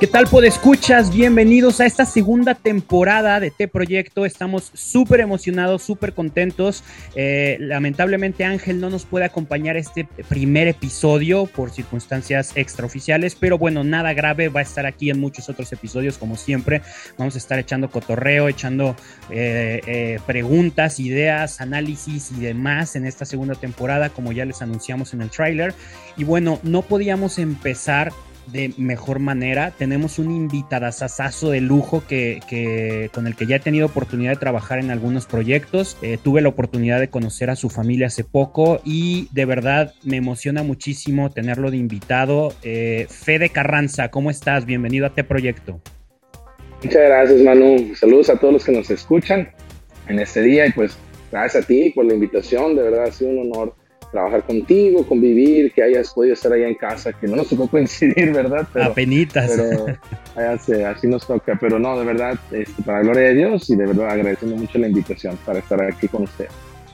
¿Qué tal, escuchas? Bienvenidos a esta segunda temporada de T Proyecto. Estamos súper emocionados, súper contentos. Eh, lamentablemente Ángel no nos puede acompañar este primer episodio por circunstancias extraoficiales, pero bueno, nada grave. Va a estar aquí en muchos otros episodios, como siempre. Vamos a estar echando cotorreo, echando eh, eh, preguntas, ideas, análisis y demás en esta segunda temporada, como ya les anunciamos en el tráiler. Y bueno, no podíamos empezar de mejor manera. Tenemos un invitadazazazo de lujo que, con el que ya he tenido oportunidad de trabajar en algunos proyectos. Eh, tuve la oportunidad de conocer a su familia hace poco y de verdad me emociona muchísimo tenerlo de invitado. Eh, Fede Carranza, ¿cómo estás? Bienvenido a este proyecto. Muchas gracias, Manu. Saludos a todos los que nos escuchan en este día y pues gracias a ti por la invitación. De verdad ha sido un honor trabajar contigo, convivir, que hayas podido estar allá en casa, que no nos tocó coincidir, ¿verdad? Pero, Apenitas. Pero así nos toca, pero no, de verdad, este, para la gloria de Dios y de verdad agradeciendo mucho la invitación para estar aquí con usted.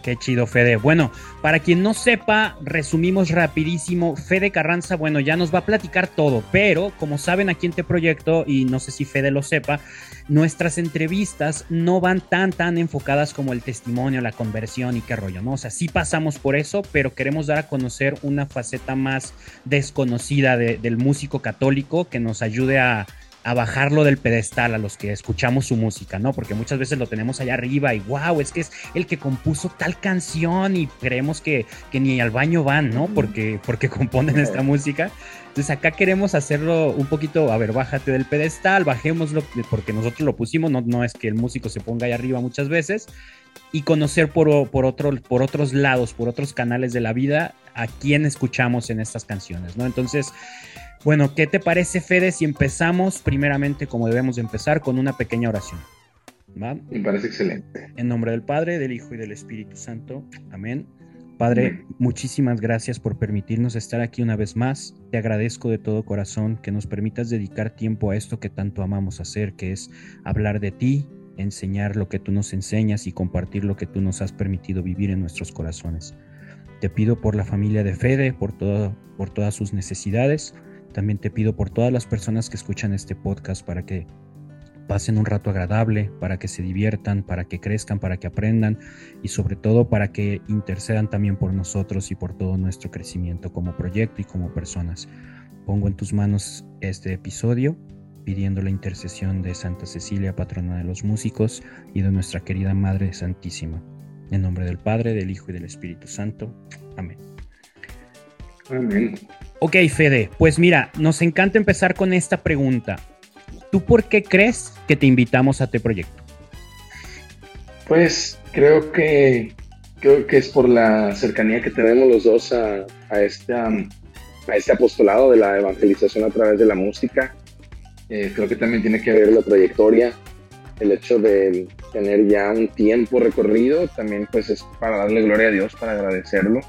Qué chido, Fede. Bueno, para quien no sepa, resumimos rapidísimo. Fede Carranza, bueno, ya nos va a platicar todo, pero como saben aquí en este proyecto, y no sé si Fede lo sepa, nuestras entrevistas no van tan, tan enfocadas como el testimonio, la conversión y qué rollo, ¿no? O sea, sí pasamos por eso, pero queremos dar a conocer una faceta más desconocida del músico católico que nos ayude a a bajarlo del pedestal a los que escuchamos su música, ¿no? Porque muchas veces lo tenemos allá arriba y wow, es que es el que compuso tal canción y creemos que, ni al baño van, ¿no? Porque, porque componen esta música. Entonces acá queremos hacerlo un poquito, a ver, bájate del pedestal, bajémoslo porque nosotros lo pusimos, no, no es que el músico se ponga ahí arriba muchas veces, y conocer por, por, otro, por otros lados, por otros canales de la vida, a quién escuchamos en estas canciones, ¿no? Entonces, bueno, ¿qué te parece, Fede, si empezamos primeramente como debemos empezar con una pequeña oración? Me parece excelente. En nombre del Padre, del Hijo y del Espíritu Santo. Amén. Padre, muchísimas gracias por permitirnos estar aquí una vez más. Te agradezco de todo corazón que nos permitas dedicar tiempo a esto que tanto amamos hacer, que es hablar de ti, enseñar lo que tú nos enseñas y compartir lo que tú nos has permitido vivir en nuestros corazones. Te pido por la familia de Fede, por, todo, por todas sus necesidades también te pido por todas las personas que escuchan este podcast para que pasen un rato agradable, para que se diviertan, para que crezcan, para que aprendan y sobre todo para que intercedan también por nosotros y por todo nuestro crecimiento como proyecto y como personas. Pongo en tus manos este episodio pidiendo la intercesión de Santa Cecilia, patrona de los músicos, y de nuestra querida Madre Santísima. En nombre del Padre, del Hijo y del Espíritu Santo. Amén. Amén. Ok, Fede, pues mira, nos encanta empezar con esta pregunta. ¿Tú por qué crees que te invitamos a este proyecto? Pues creo que creo que es por la cercanía que tenemos los dos a, este, a este apostolado de la evangelización a través de la música. Eh, creo que también tiene que ver la trayectoria, el hecho de tener ya un tiempo recorrido, también pues es para darle gloria a Dios, para agradecerlo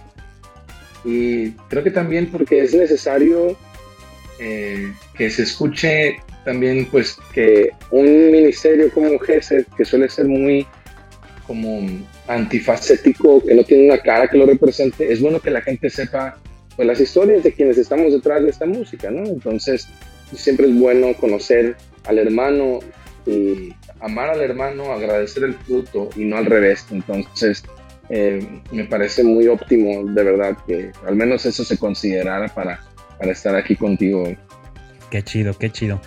y creo que también porque es necesario eh, que se escuche también pues que un ministerio como GESED, que suele ser muy como antifacético, que no tiene una cara que lo represente, es bueno que la gente sepa pues, las historias de quienes estamos detrás de esta música, ¿no? Entonces, siempre es bueno conocer al hermano y amar al hermano, agradecer el fruto y no al revés. Entonces, eh, me parece muy óptimo, de verdad, que al menos eso se considerara para, para estar aquí contigo hoy. Qué chido, qué chido.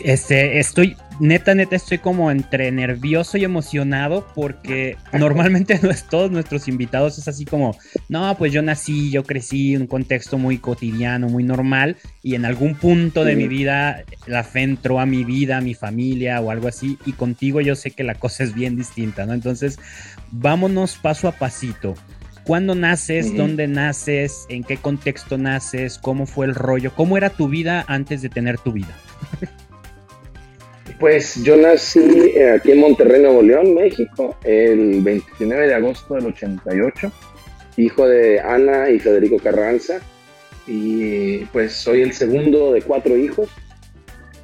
Este, estoy, neta, neta, estoy como entre nervioso y emocionado porque normalmente no es, todos nuestros invitados es así como, no, pues yo nací, yo crecí en un contexto muy cotidiano, muy normal y en algún punto de mi vida la fe entró a mi vida, a mi familia o algo así y contigo yo sé que la cosa es bien distinta, ¿no? Entonces, vámonos paso a pasito. ¿Cuándo naces? ¿Dónde naces? ¿En qué contexto naces? ¿Cómo fue el rollo? ¿Cómo era tu vida antes de tener tu vida? Pues yo nací eh, aquí en Monterrey, Nuevo León, México, el 29 de agosto del 88, hijo de Ana y Federico Carranza, y pues soy el segundo de cuatro hijos.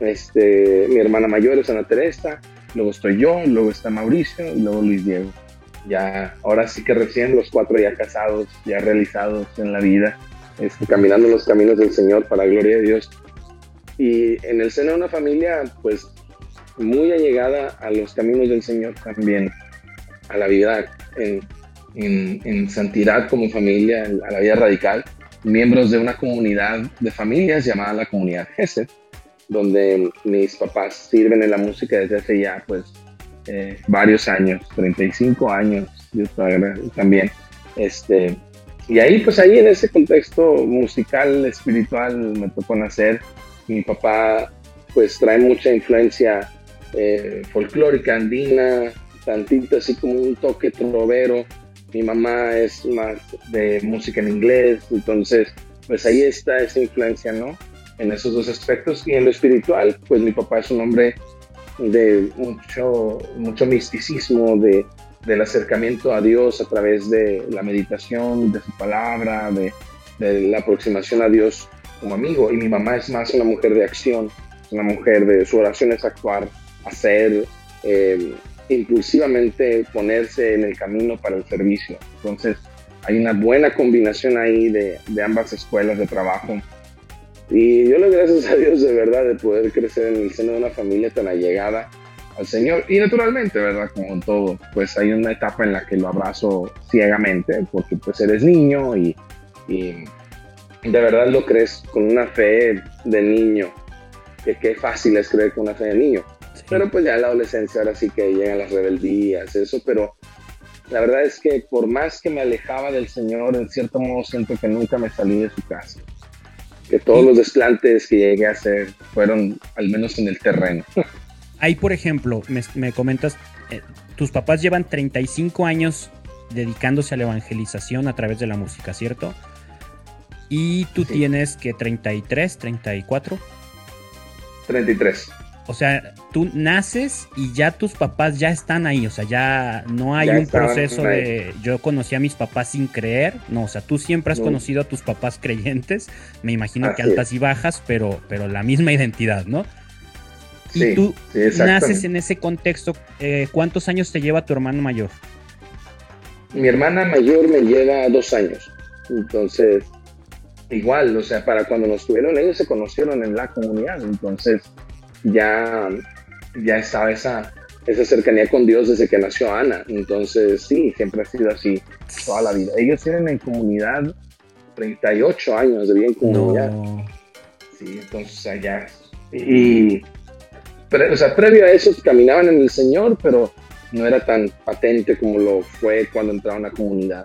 Este, mi hermana mayor es Ana Teresa, luego estoy yo, luego está Mauricio y luego Luis Diego. Ya, ahora sí que recién los cuatro ya casados, ya realizados en la vida, este, caminando los caminos del Señor para gloria de Dios. y en el seno de una familia, pues muy allegada a los caminos del Señor también, a la vida en, en, santidad como familia, a la vida radical, miembros de una comunidad de familias llamada la comunidad Gesed, donde mis papás sirven en la música desde hace ya pues eh, varios años, 35 años, yo también. Este, y ahí, pues ahí en ese contexto musical, espiritual, me tocó nacer. Mi papá, pues trae mucha influencia eh, folclórica andina, tantito así como un toque trovero. Mi mamá es más de música en inglés, entonces, pues ahí está esa influencia, ¿no? En esos dos aspectos. Y en lo espiritual, pues mi papá es un hombre de mucho, mucho misticismo, de, del acercamiento a Dios a través de la meditación, de su palabra, de, la aproximación a Dios como amigo. Y mi mamá es más una mujer de acción, una mujer de su oración es actuar, hacer, eh, impulsivamente ponerse en el camino para el servicio. Entonces, hay una buena combinación ahí de, de ambas escuelas de trabajo. Y yo le doy gracias a Dios de verdad de poder crecer en el seno de una familia tan allegada al Señor. Y naturalmente, ¿verdad? Como en todo, pues hay una etapa en la que lo abrazo ciegamente, porque pues eres niño y, y de verdad lo crees con una fe de niño, que qué fácil es creer con una fe de niño. Pero pues ya en la adolescencia ahora sí que llegan las rebeldías, eso, pero la verdad es que por más que me alejaba del Señor, en cierto modo siento que nunca me salí de su casa. Que todos los desplantes que llegué a hacer fueron al menos en el terreno. ahí, por ejemplo, me, comentas, eh, tus papás llevan 35 años dedicándose a la evangelización a través de la música, ¿cierto? Y tú tienes que 33, 34. 33. O sea, tú naces y ya tus papás ya están ahí, o sea, ya no hay un proceso de yo conocí a mis papás sin creer, no, o sea, tú siempre has conocido a tus papás creyentes, me imagino que altas y bajas, pero, pero la misma identidad, ¿no? y tú naces en ese contexto, eh, ¿cuántos años te lleva tu hermano mayor? Mi hermana mayor me lleva dos años, entonces igual, o sea, para cuando nos tuvieron ellos se conocieron en la comunidad, entonces ya, ya estaba esa, esa cercanía con Dios desde que nació Ana, entonces sí, siempre ha sido así toda la vida. Ellos tienen en comunidad 38 años de vida en comunidad. Sí, entonces allá. Y o sea, previo a eso caminaban en el Señor, pero no era tan patente como lo fue cuando entraron a la comunidad,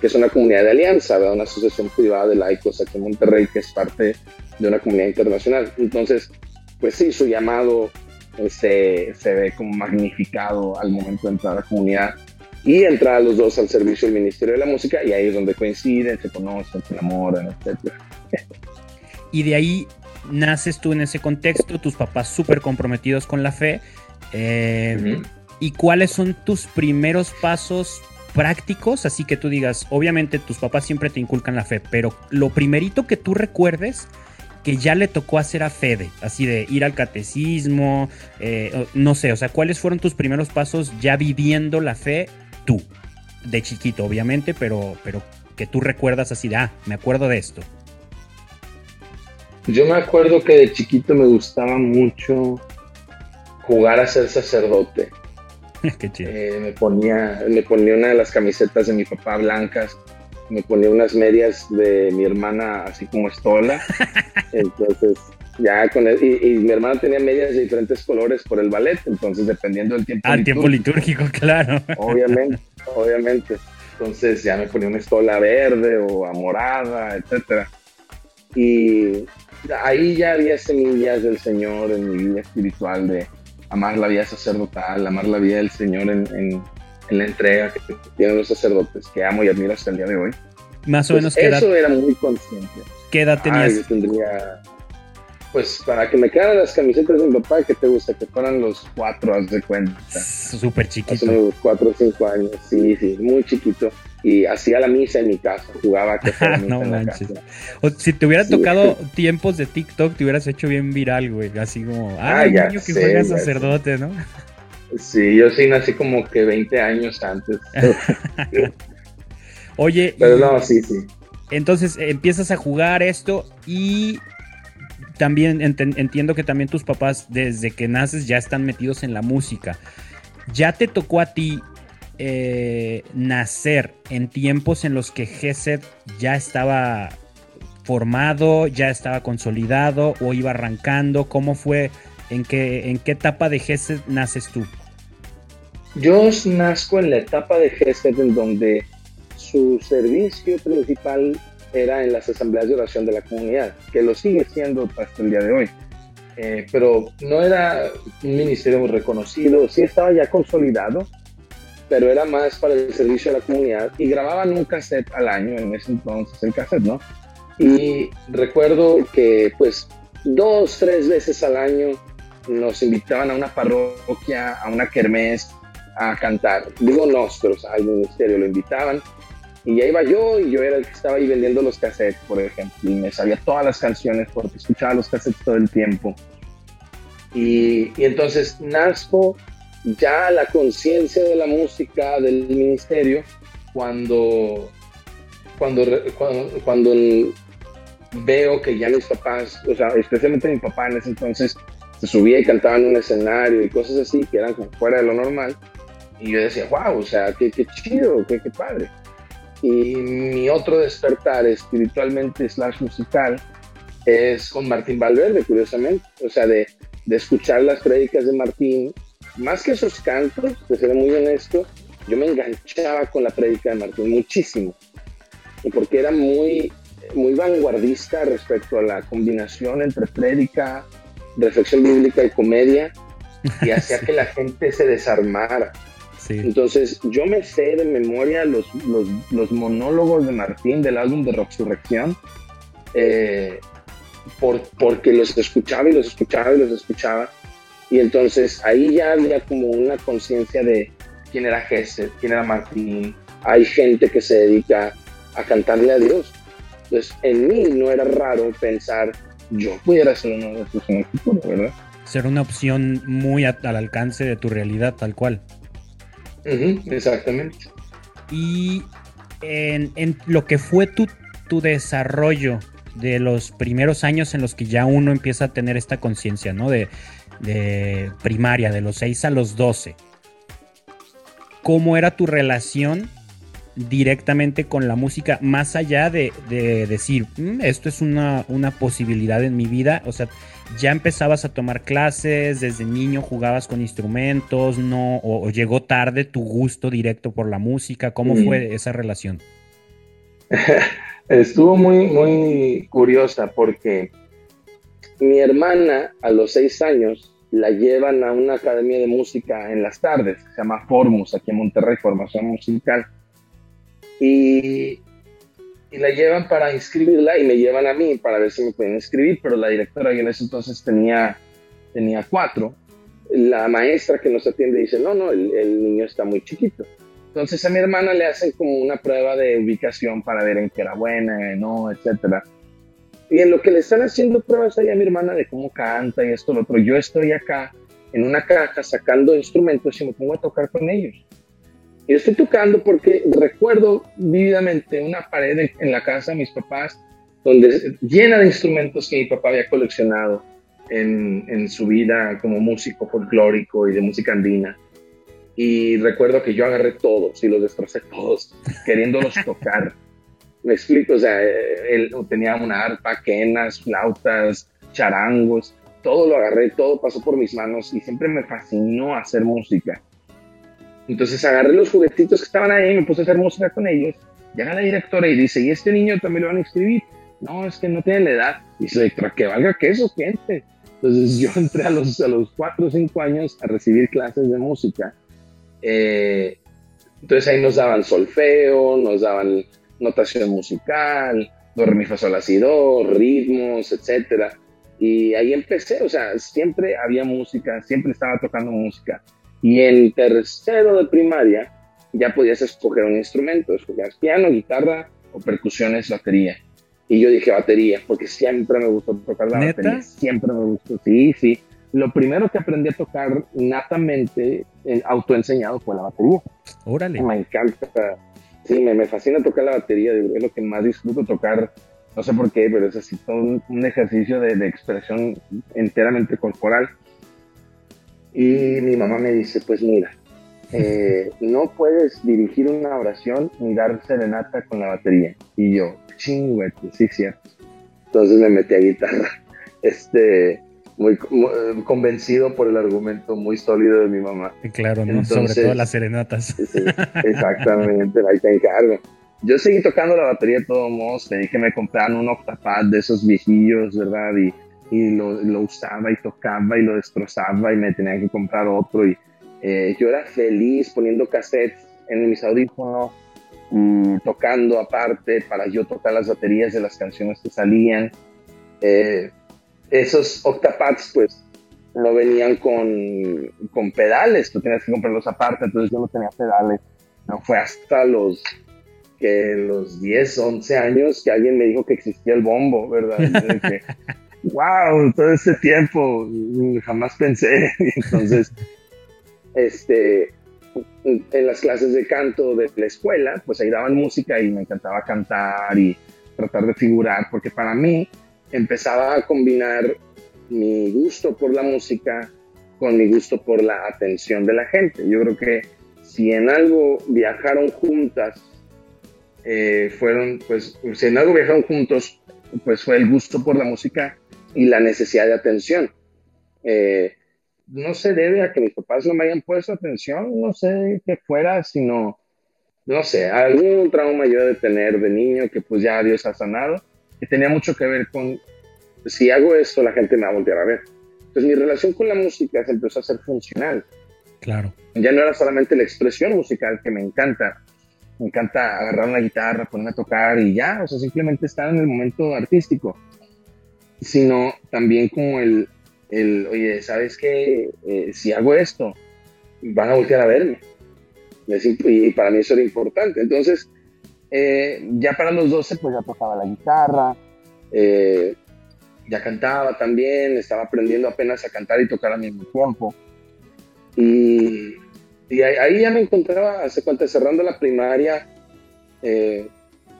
que es una comunidad de alianza, una asociación privada de laicos aquí en Monterrey, que es parte de una comunidad internacional. Entonces, pues sí, su llamado eh, se, se ve como magnificado al momento de entrar a la comunidad y entrar a los dos al servicio del Ministerio de la Música y ahí es donde coinciden, se conocen, se enamoran, etc. Y de ahí naces tú en ese contexto, tus papás súper comprometidos con la fe. Eh, ¿Y cuáles son tus primeros pasos prácticos? Así que tú digas, obviamente tus papás siempre te inculcan la fe, pero lo primerito que tú recuerdes que ya le tocó hacer a Fede, así de ir al catecismo, eh, no sé, o sea, ¿cuáles fueron tus primeros pasos ya viviendo la fe tú? De chiquito, obviamente, pero, pero que tú recuerdas así de, ah, me acuerdo de esto. Yo me acuerdo que de chiquito me gustaba mucho jugar a ser sacerdote. Qué chido. Eh, me, ponía, me ponía una de las camisetas de mi papá blancas, me ponía unas medias de mi hermana así como estola. entonces, ya con él, y, mi hermana tenía medias de diferentes colores por el ballet, entonces dependiendo del tiempo. Ah, tiempo litúrgico, claro. Obviamente, obviamente. Entonces ya me ponía una estola verde o amorada, etcétera. Y ahí ya había semillas del Señor en mi vida espiritual de amar la vida sacerdotal, amar la vida del Señor en, la entrega que tienen los sacerdotes, que amo y admiro hasta el día de hoy. Más o menos, ¿qué Eso era muy consciente. ¿Qué edad tenías? yo tendría, pues para que me quedaran las camisetas de mi papá, que te gusta? Que fueran los cuatro, haz de cuenta. Súper chiquito. Hace cuatro o cinco años, sí, sí, muy chiquito y hacía la misa en mi casa, jugaba que no manches. O, si te hubiera tocado tiempos de TikTok, te hubieras hecho bien viral, güey. Así como, ah, ya niño que juega sacerdote, ¿no? Sí, yo sí nací como que 20 años antes. Oye, pero no, sí, sí. Entonces empiezas a jugar esto y también entiendo que también tus papás desde que naces ya están metidos en la música. ¿Ya te tocó a ti eh, nacer en tiempos en los que GESED ya estaba formado, ya estaba consolidado o iba arrancando? ¿Cómo fue? ¿En qué, en qué etapa de GESED naces tú? Yo nazco en la etapa de GESED en donde su servicio principal era en las asambleas de oración de la comunidad, que lo sigue siendo hasta el día de hoy. Eh, pero no era un ministerio reconocido, sí estaba ya consolidado, pero era más para el servicio de la comunidad y grababan un cassette al año, en ese entonces el cassette, ¿no? Y recuerdo que pues dos, tres veces al año nos invitaban a una parroquia, a una kermés, a cantar. Digo nosotros, al ministerio lo invitaban y ya iba yo y yo era el que estaba ahí vendiendo los cassettes, por ejemplo, y me sabía todas las canciones porque escuchaba los cassettes todo el tiempo. Y, y entonces nazco ya la conciencia de la música del ministerio cuando, cuando, cuando, cuando, veo que ya mis papás, o sea, especialmente mi papá en ese entonces, se subía y cantaba en un escenario y cosas así que eran como fuera de lo normal. Y yo decía, wow, o sea, qué, qué chido, qué, qué padre. Y mi otro despertar espiritualmente slash musical es con Martín Valverde, curiosamente. O sea, de, de escuchar las prédicas de Martín, más que esos cantos, que seré muy honesto, yo me enganchaba con la prédica de Martín muchísimo. Y porque era muy, muy vanguardista respecto a la combinación entre prédica, reflexión bíblica y comedia, y hacía que la gente se desarmara. Entonces, yo me sé de memoria los, los, monólogos de Martín del álbum de Resurrección, eh, por, porque los escuchaba y los escuchaba y los escuchaba. Y entonces ahí ya había como una conciencia de quién era Jesse, quién era Martín. Hay gente que se dedica a cantarle a Dios. Entonces, en mí no era raro pensar, yo pudiera ser uno de esos en el futuro, ¿verdad? Ser una opción muy al alcance de tu realidad, tal cual exactamente. Y en, lo que fue tu, tu desarrollo de los primeros años en los que ya uno empieza a tener esta conciencia, ¿no? De, primaria, de los 6 a los 12. ¿Cómo era tu relación directamente con la música, más allá de, decir, mm, esto es una, una, posibilidad en mi vida? O sea, ya empezabas a tomar clases, desde niño jugabas con instrumentos, no, o, llegó tarde tu gusto directo por la música, ¿cómo mm. fue esa relación? Estuvo muy, muy curiosa porque mi hermana a los seis años la llevan a una academia de música en las tardes, se llama Formus, aquí en Monterrey, Formación Musical. Y y la llevan para inscribirla y me llevan a mí para ver si me pueden inscribir, pero la directora yo en ese entonces tenía, tenía cuatro. La maestra que nos atiende dice, no, no, el, niño está muy chiquito. Entonces a mi hermana le hacen como una prueba de ubicación para ver en qué era buena, no, etcétera. Y en lo que le están haciendo pruebas ahí a mi hermana de cómo canta y esto, lo otro, yo estoy acá en una caja sacando instrumentos y me pongo a tocar con ellos. Y estoy tocando porque recuerdo vívidamente una pared en la casa de mis papás donde llena de instrumentos que mi papá había coleccionado en, en su vida como músico folclórico y de música andina. Y recuerdo que yo agarré todos y los destrocé todos, queriéndolos tocar. Me explico, o sea, él tenía una arpa, quenas, flautas, charangos, todo lo agarré, todo pasó por mis manos y siempre me fascinó hacer música. Entonces agarré los juguetitos que estaban ahí, me puse a hacer música con ellos. Llega la directora y dice, ¿y este niño también lo van a inscribir? No, es que no tiene la edad. Y dice, que valga queso, gente. Entonces yo entré a los, a los 4 o 5 años a recibir clases de música. Eh, entonces ahí nos daban solfeo, nos daban notación musical, do, re, do, ritmos, etc. Y ahí empecé, o sea, siempre había música, siempre estaba tocando música. Y en tercero de primaria ya podías escoger un instrumento, escogías piano, guitarra o percusiones, batería. Y yo dije batería, porque siempre me gustó tocar la batería, siempre me gustó, sí, sí. Lo primero que aprendí a tocar natamente, en autoenseñado, fue la batería. Órale. Me encanta, sí, me, me fascina tocar la batería, es lo que más disfruto tocar No sé por qué, pero es así todo un, ejercicio de, de, expresión enteramente corporal. Y mi mamá me dice, pues mira, eh, no puedes dirigir una oración ni dar serenata con la batería. Y yo, chingüete, sí, cierto. Entonces me metí a guitarra, este, muy, convencido por el argumento muy sólido de mi mamá. Claro, ¿no? Sobre todo las serenatas. exactamente, ahí te encargo. Yo seguí tocando la batería de todos modos, pedí que me compraran un octapad de esos viejillos, ¿verdad? Y, y lo, lo, usaba y tocaba y lo destrozaba y me tenía que comprar otro y eh, yo era feliz poniendo cassettes en mis audífonos y tocando aparte para yo tocar las baterías de las canciones que salían. Eh, esos octapads pues no venían con, con pedales, tú tenías que comprarlos aparte, entonces yo no tenía pedales. No fue hasta los que los 10, 11 años que alguien me dijo que existía el bombo, ¿verdad? wow, todo este tiempo jamás pensé. Entonces, este, en las clases de canto de la escuela, pues ahí daban música y me encantaba cantar y tratar de figurar, porque para mí empezaba a combinar mi gusto por la música con mi gusto por la atención de la gente. Yo creo que si en algo viajaron juntas, eh, fueron, pues, si en algo viajaron juntos, pues fue el gusto por la música y la necesidad de atención. Eh, no se debe a que mis papás no me hayan puesto atención, no sé qué fuera, sino, no sé, algún trauma yo de tener de niño que pues ya Dios ha sanado, que tenía mucho que ver con, si hago esto, la gente me va a voltear a ver. Entonces mi relación con la música se empezó a ser funcional. Claro. Ya no era solamente la expresión musical que me encanta, me encanta agarrar una guitarra, ponerme a tocar y ya, o sea, simplemente estar en el momento artístico, sino también como el, el, oye, ¿sabes qué? Eh, si hago esto, van a voltear a verme. Y para mí eso era importante. Entonces, eh, ya para los 12, pues ya tocaba la guitarra, eh, ya cantaba también, estaba aprendiendo apenas a cantar y tocar al mismo tiempo. Y, y ahí, ya me encontraba, hace cuenta, cerrando la primaria,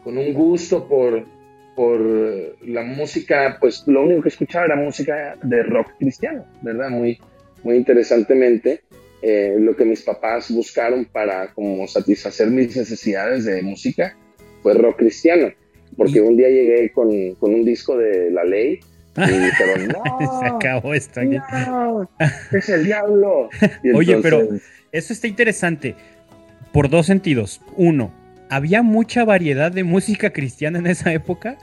con un gusto por, por la música, pues lo único que escuchaba era música de rock cristiano, ¿verdad? Muy, muy interesantemente, eh, lo que mis papás buscaron para como satisfacer mis necesidades de música fue rock cristiano, porque un día llegué con, con un disco de La Ley y dijeron, no, se acabó esto no, es el diablo. Oye, pero eso está interesante por dos sentidos. Uno, ¿Había mucha variedad de música cristiana en esa época?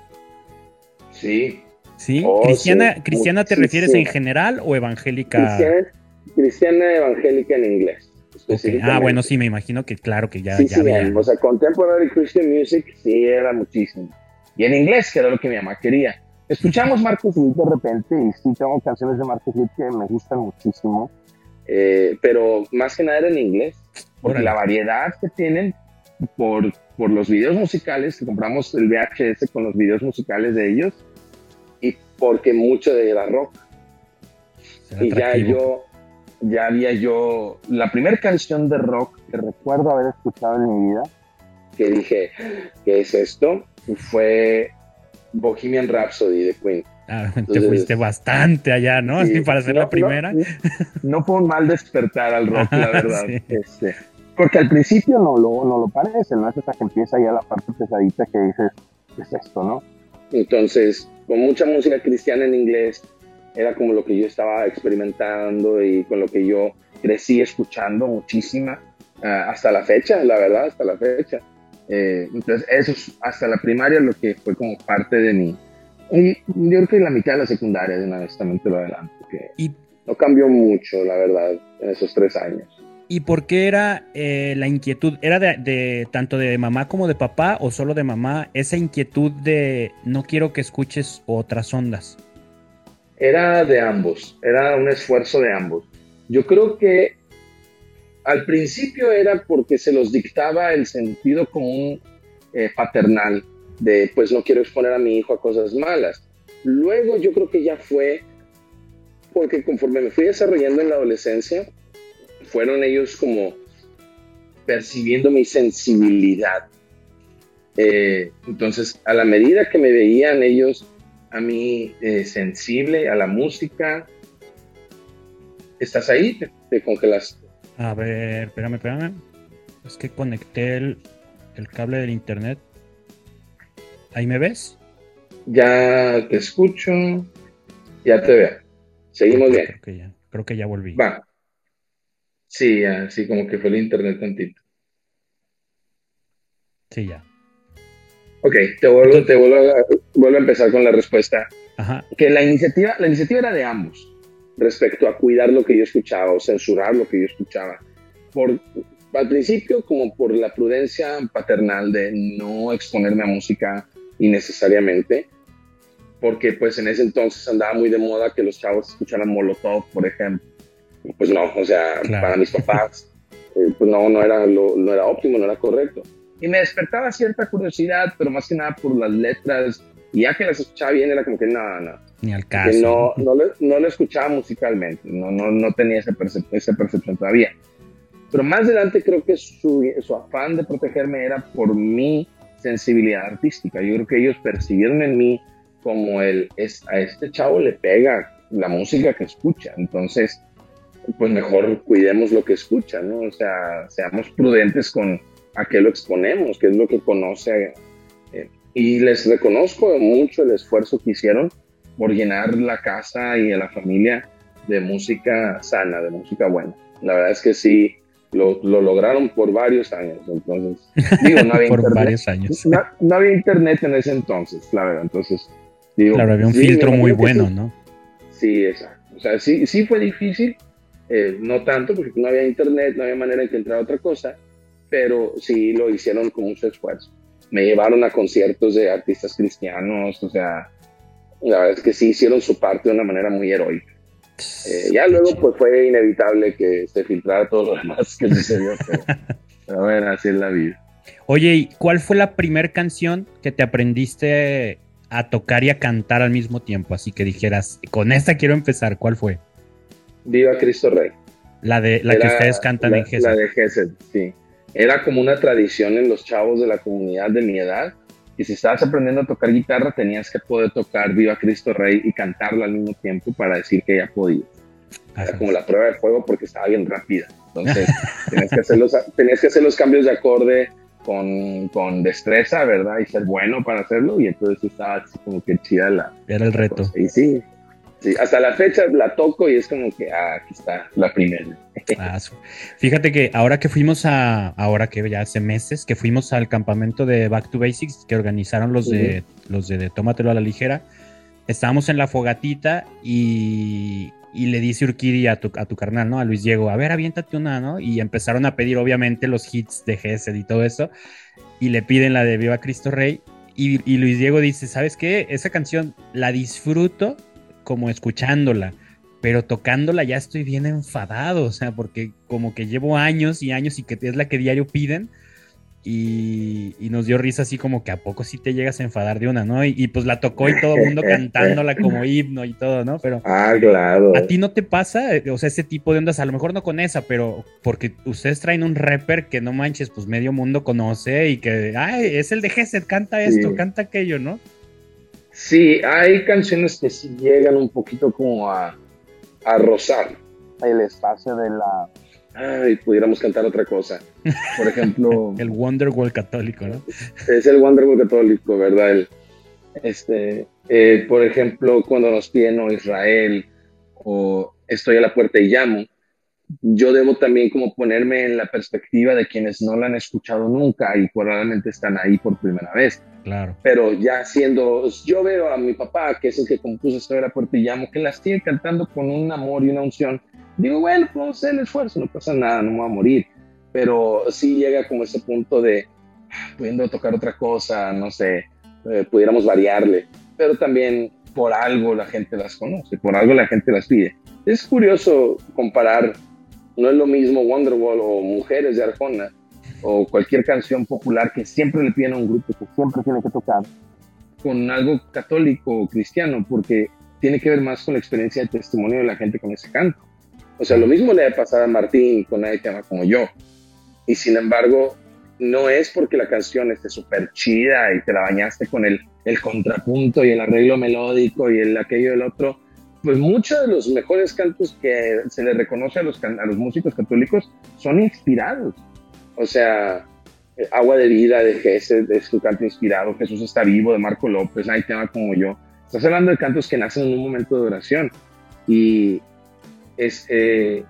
Sí. ¿Sí? Oh, ¿Cristiana, ¿cristiana te refieres en general o evangélica? Cristiana, evangélica en inglés. Ah, bueno, sí, me imagino que claro que ya, sí, sí, O sea, contemporary Christian music sí era muchísimo. Y en inglés, que era lo que mi mamá quería. Escuchamos Marcos Witt de repente y sí tengo canciones de Marcos Witt que me gustan muchísimo. Eh, pero más que nada era en inglés. Porque la variedad que tienen por, por los videos musicales, que compramos el VHS con los videos musicales de ellos, y porque mucho de era rock. Y ya yo, ya había yo, la primera canción de rock que recuerdo haber escuchado en mi vida, que dije, ¿qué es esto? Fue Bohemian Rhapsody de Queen. Ah, te fuiste bastante allá, ¿no? Así para ser la primera. No, fue un mal despertar al rock, la verdad. Este, porque al principio no lo, no lo parece, ¿no? Es hasta que empieza ya la parte pesadita que dices, ¿qué es esto, no? Entonces, con mucha música cristiana en inglés, era como lo que yo estaba experimentando y con lo que yo crecí escuchando muchísima, ah, hasta la fecha, la verdad, hasta la fecha. Eh, entonces, eso es hasta la primaria lo que fue como parte de mí. Y yo creo que la mitad de la secundaria, de una vez también te lo adelanto, que y... no cambió mucho, la verdad, en esos tres años. ¿Y por qué era eh, la inquietud? ¿Era de, tanto de mamá como de papá o solo de mamá esa inquietud de no quiero que escuches otras ondas? Era de ambos, era un esfuerzo de ambos. Yo creo que al principio era porque se los dictaba el sentido común eh, paternal de pues no quiero exponer a mi hijo a cosas malas. Luego yo creo que ya fue porque conforme me fui desarrollando en la adolescencia, fueron ellos como percibiendo mi sensibilidad. Eh, entonces, a la medida que me veían ellos a mí eh, sensible a la música, ¿estás ahí? ¿Te, te congelaste? A ver, espérame, espérame. Es que conecté el, el cable del internet. ¿Ahí me ves? Ya te escucho, ya te veo. Seguimos bien. Creo que ya, creo que ya volví. Va. Sí, así como que fue el internet tantito. Sí, ya. Ok, te vuelvo, te vuelvo, a, vuelvo a empezar con la respuesta. Ajá. Que la iniciativa, la iniciativa era de ambos respecto a cuidar lo que yo escuchaba o censurar lo que yo escuchaba. Por, al principio, como por la prudencia paternal de no exponerme a música innecesariamente, porque pues en ese entonces andaba muy de moda que los chavos escucharan Molotov, por ejemplo. Pues no, o sea, Claro. para mis papás, eh, pues no, no era, lo, no era óptimo, no era correcto. Y me despertaba cierta curiosidad, pero más que nada por las letras. Y ya que las escuchaba bien, era como que no, no, Ni al que caso. no, no, lo, no lo escuchaba musicalmente, no, no, no tenía esa, percep- esa percepción todavía. Pero más adelante creo que su, su afán de protegerme era por mi sensibilidad artística. Yo creo que ellos percibieron en mí como el, es, a este chavo le pega la música que escucha, entonces pues mejor cuidemos lo que escucha, ¿no? O sea, seamos prudentes con a qué lo exponemos, qué es lo que conoce. eh, y les reconozco mucho el esfuerzo que hicieron por llenar la casa y a la familia de música sana, de música buena. La verdad es que sí, lo, lo lograron por varios años. Entonces, digo, no había Por internet. varios años. No, no había internet en ese entonces, la verdad. Entonces, digo, Claro, había un sí, filtro muy bueno, sí. ¿no? Sí, exacto. O sea, sí, sí fue difícil, eh, no tanto porque no había internet, no había manera de que entrara otra cosa, pero sí lo hicieron con mucho esfuerzo. Me llevaron a conciertos de artistas cristianos, o sea, la verdad es que sí hicieron su parte de una manera muy heroica. Eh, ya luego pues fue inevitable que se filtrara todo lo demás que sucedió, pero, pero bueno, así es la vida. Oye, ¿y cuál fue la primer canción que te aprendiste a tocar y a cantar al mismo tiempo? Así que dijeras, con esta quiero empezar. ¿Cuál fue? Viva Cristo Rey. La de la que Era ustedes cantan la- en Gesed. La de Gesed, sí. Era como una tradición en los chavos de la comunidad de mi edad. Y si estabas aprendiendo a tocar guitarra, tenías que poder tocar Viva Cristo Rey y cantarla al mismo tiempo para decir que ya podías. Era como la prueba de fuego porque estaba bien rápida. Entonces, tenías que hacer los, tenías que hacer los cambios de acorde con, con destreza, ¿verdad? Y ser bueno para hacerlo. Y entonces estaba así como que chida la, Era el reto. cosa. Y sí, sí, hasta la fecha la toco y es como que, ah, aquí está la primera. Ah, Fíjate que ahora que fuimos a, ahora que ya hace meses, que fuimos al campamento de Back to Basics que organizaron los de los de, de Tómatelo a la ligera, estábamos en la fogatita y, y le dice Urquidi a tu, a tu carnal, ¿no? A Luis Diego, a ver, aviéntate una, ¿no? Y empezaron a pedir obviamente los hits de Gesed y todo eso, y le piden la de Viva Cristo Rey, y, y Luis Diego dice, ¿sabes qué? Esa canción la disfruto como escuchándola pero tocándola ya estoy bien enfadado, o sea, porque como que llevo años y años y que es la que diario piden. Y, y nos dio risa así como que a poco sí te llegas a enfadar de una, ¿no? Y, y pues la tocó y todo el mundo cantándola como himno y todo, ¿no? Pero Ah, claro. a ti no te pasa, Eh, o sea, ese tipo de ondas, a lo mejor no con esa, pero porque ustedes traen un rapper que no manches, pues medio mundo conoce y que, ay, es el de Gesed, canta esto, Sí. canta aquello, ¿no? Sí, hay canciones que sí llegan un poquito como a, a rozar el espacio de la... Ay, pudiéramos cantar otra cosa. Por ejemplo, El Wonderwall católico, ¿no? es el Wonderwall católico, ¿verdad? El, este, eh, por ejemplo, cuando nos piden o Israel o Estoy a la puerta y llamo, yo debo también como ponerme en la perspectiva de quienes no la han escuchado nunca y probablemente están ahí por primera vez. Claro. pero ya siendo, yo veo a mi papá, que es el que compuso a la puerta y llamo, que la sigue cantando con un amor y una unción. Digo, bueno, hacer el esfuerzo, no pasa nada, no me voy a morir. Pero sí llega como ese punto de, ah, pudiendo tocar otra cosa, no sé, eh, pudiéramos variarle. Pero también por algo la gente las conoce, por algo la gente las pide. Es curioso comparar, no es lo mismo Wonderwall o Mujeres de Arjona, o cualquier canción popular que siempre le piden a un grupo que siempre tiene que tocar con algo católico o cristiano, porque tiene que ver más con la experiencia de testimonio de la gente con ese canto. O sea, lo mismo le ha pasado a Martín con Nadie te ama como yo. Y sin embargo, no es porque la canción esté súper chida y te la bañaste con el, contrapunto y el arreglo melódico y el aquello del otro, pues muchos de los mejores cantos que se le reconoce a los, a los músicos católicos son inspirados. O sea, Agua de Vida de Jesús es un canto inspirado, Jesús está vivo de Marco López, hay tema como yo. Estás hablando de cantos que nacen en un momento de oración y es, eh,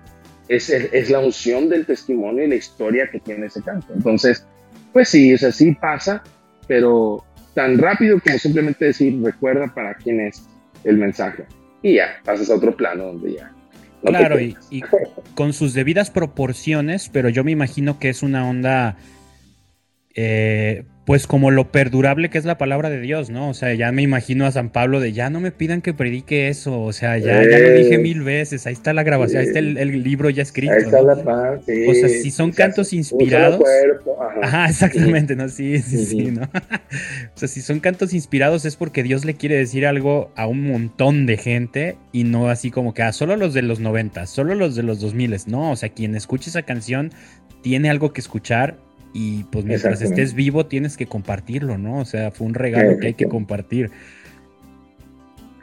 es, es, la unción del testimonio y la historia que tiene ese canto. Entonces, pues sí, es así pasa, pero tan rápido como simplemente decir, recuerda para quién es el mensaje. Y ya, pasas a otro plano donde ya. Claro, y, y, con sus debidas proporciones, pero yo me imagino que es una onda eh, pues como lo perdurable que es la palabra de Dios, ¿no? O sea, ya me imagino a San Pablo de ya no me pidan que predique eso, o sea, ya, ya lo dije mil veces, ahí está la grabación, ahí está el, libro ya escrito. Ahí está la paz, sí, O sea, si son cantos inspirados. ajá. exactamente, ¿no? Sí, sí, sí, ¿no? o sea, si son cantos inspirados es porque Dios le quiere decir algo a un montón de gente y no así como que a ah, solo los de los 90, solo los de los 2000, no, o sea, quien escuche esa canción tiene algo que escuchar y pues mientras estés vivo tienes que compartirlo, ¿no? O sea, fue un regalo que hay que compartir.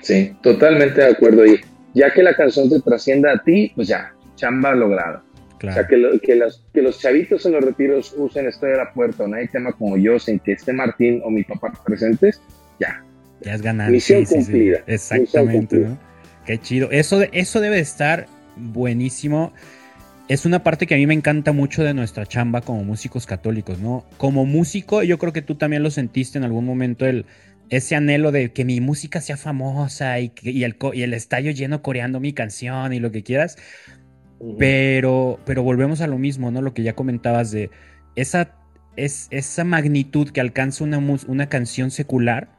Sí, totalmente de acuerdo. Y ya que la canción te trascienda a ti, pues ya, chamba lograda. O sea, que, que, los, que los chavitos en los retiros usen esto de la puerta o nadie tema como yo, sin que esté Martín o mi papá presentes, ya. Ya has ganado. Misión cumplida. Exactamente, ¿no? Qué chido. Eso, eso debe estar buenísimo es una parte que a mí me encanta mucho de nuestra chamba como músicos católicos, ¿no? Como músico, yo creo que tú también lo sentiste en algún momento, el, ese anhelo de que mi música sea famosa y, el, y el estadio lleno coreando mi canción y lo que quieras. pero, pero volvemos a lo mismo, ¿no? Lo que ya comentabas de esa, es, esa magnitud que alcanza una, una canción secular,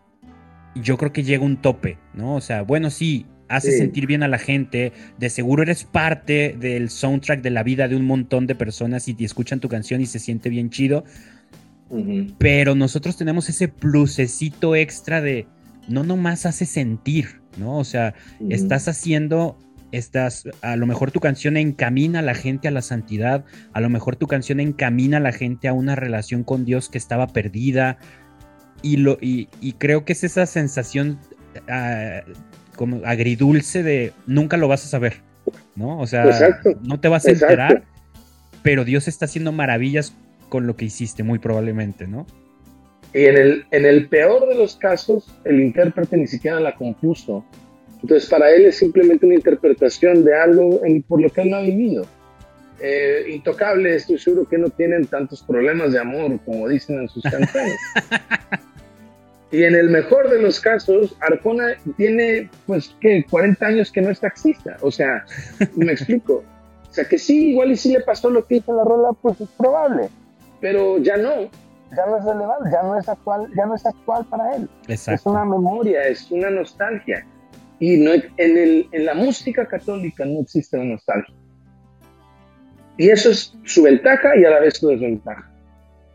yo creo que llega un tope, ¿no? O sea, bueno, sí, hace sentir bien a la gente, de seguro eres parte del soundtrack de la vida de un montón de personas y te escuchan tu canción y se siente bien chido. Pero nosotros tenemos ese plusecito extra de no nomás hace sentir, ¿no? O sea, estás haciendo, estás, a lo mejor tu canción encamina a la gente a la santidad, a lo mejor tu canción encamina a la gente a una relación con Dios que estaba perdida. Y, lo, y, creo que es esa sensación ah, como agridulce de nunca lo vas a saber, ¿no? O sea, no te vas a enterar, pero Dios está haciendo maravillas con lo que hiciste, muy probablemente, ¿no? Y en el, en el peor de los casos, el intérprete ni siquiera la compuso. Entonces, para él es simplemente una interpretación de algo por lo que él no ha vivido. Eh, intocable, estoy seguro que no tienen tantos problemas de amor como dicen en sus canciones. Y en el mejor de los casos, Arjona tiene, pues, que 40 años que no es taxista. O sea, me explico. O sea, que sí, igual y sí le pasó lo que hizo la rola, pues es probable. Pero ya no. Ya no es relevante, ya no es actual, ya no es actual para él. Es una memoria, es una nostalgia. Y no, en, el, en la música católica no existe la nostalgia. Y eso es su ventaja y a la vez su desventaja.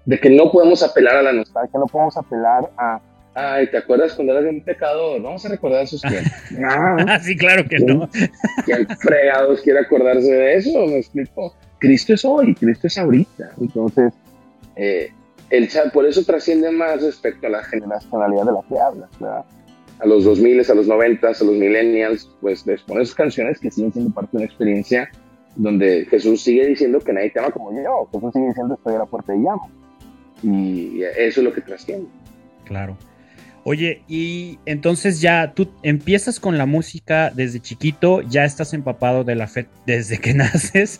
De que no podemos apelar a la nostalgia, no podemos apelar a Ay, ¿te acuerdas cuando eras un pecador? Vamos a recordar esos tiempos. Ah, sí, claro que no. ¿Quién fregados quiere acordarse de eso? Me explico. Cristo es hoy, Cristo es ahorita. Entonces, eh, el por eso trasciende más respecto a la generacionalidad de la que hablas, ¿verdad? A los 2000, a los 90, a los millennials, pues les pones canciones que siguen siendo parte de una experiencia donde Jesús sigue diciendo que nadie te ama como yo. Jesús sigue diciendo estoy a la puerta y llamo. Y eso es lo que trasciende. Claro. Oye, y entonces ya tú empiezas con la música desde chiquito, ya estás empapado de la fe desde que naces.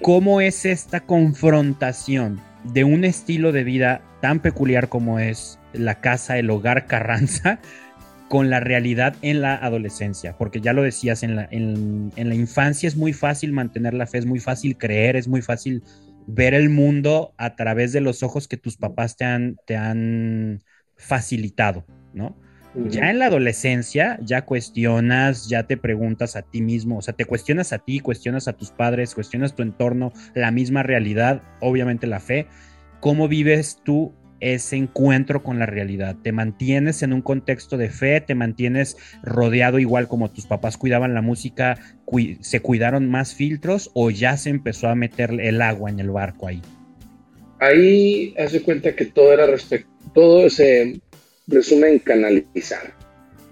¿Cómo es esta confrontación de un estilo de vida tan peculiar como es la casa, el hogar Carranza, con la realidad en la adolescencia? Porque ya lo decías, en la, en la infancia es muy fácil mantener la fe, es muy fácil creer, es muy fácil ver el mundo a través de los ojos que tus papás te han, te han facilitado, ¿no? Ya en la adolescencia, ya cuestionas, ya te preguntas a ti mismo, o sea, te cuestionas a ti, cuestionas a tus padres, cuestionas tu entorno, la misma realidad, obviamente la fe. ¿Cómo vives tú ese encuentro con la realidad? ¿Te mantienes en un contexto de fe? ¿Te mantienes rodeado igual como tus papás cuidaban la música? ¿Se cuidaron más filtros o ya se empezó a meter el agua en el barco ahí? ahí hace cuenta que todo era respecto, todo se resume en canalizar.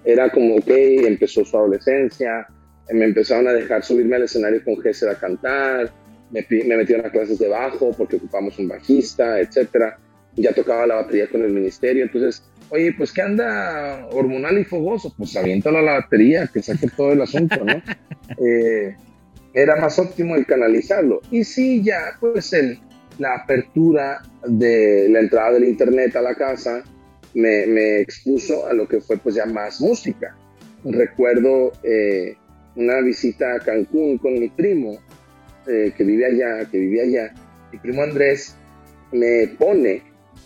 Era como que empezó su adolescencia, me empezaron a dejar subirme al escenario con Gesed a cantar, me, me metieron a clases de bajo porque ocupamos un bajista, etcétera. Ya tocaba la batería con el ministerio, entonces, oye, pues ¿qué anda hormonal y fogoso? Pues aviéntalo a la batería, que saque todo el asunto, ¿no? Eh, era más óptimo el canalizarlo. Y sí, ya, pues el, la apertura de la entrada del internet a la casa me, me expuso a lo que fue pues ya más música. Recuerdo eh, una visita a Cancún con mi primo, eh, que vive allá, que vivía allá. Mi primo Andrés me pone,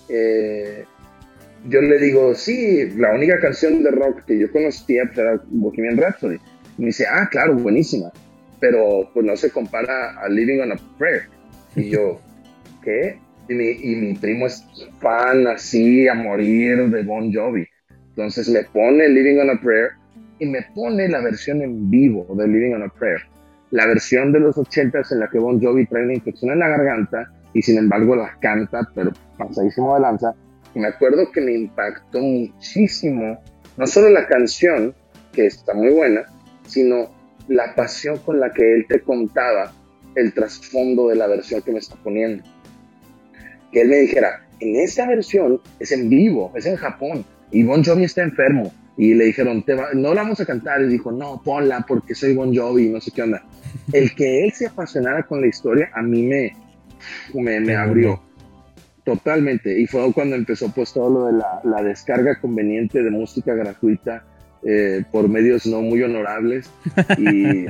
eh, yo le digo, sí, la única canción de rock que yo conocía pues, era Bohemian Rhapsody. Y me dice, ah, claro, buenísima, pero pues no se compara a Living on a Prayer. Y yo, ¿qué? Y mi, y mi primo es fan así a morir de Bon Jovi. Entonces me pone Living on a Prayer y me pone la versión en vivo de Living on a Prayer. La versión de los ochentas en la que Bon Jovi trae una infección en la garganta y sin embargo la canta, pero pasadísimo de lanza. Y me acuerdo que me impactó muchísimo, no solo la canción, que está muy buena, sino la pasión con la que él te contaba el trasfondo de la versión que me está poniendo. Que él me dijera, en esa versión es en vivo, es en Japón, y Bon Jovi está enfermo, y le dijeron, no la vamos a cantar. Y dijo, no, ponla porque soy Bon Jovi, no sé qué onda. El que él se apasionara con la historia, a mí me, me, abrió totalmente. Y fue cuando empezó pues todo lo de la, descarga conveniente de música gratuita eh, por medios no muy honorables. Y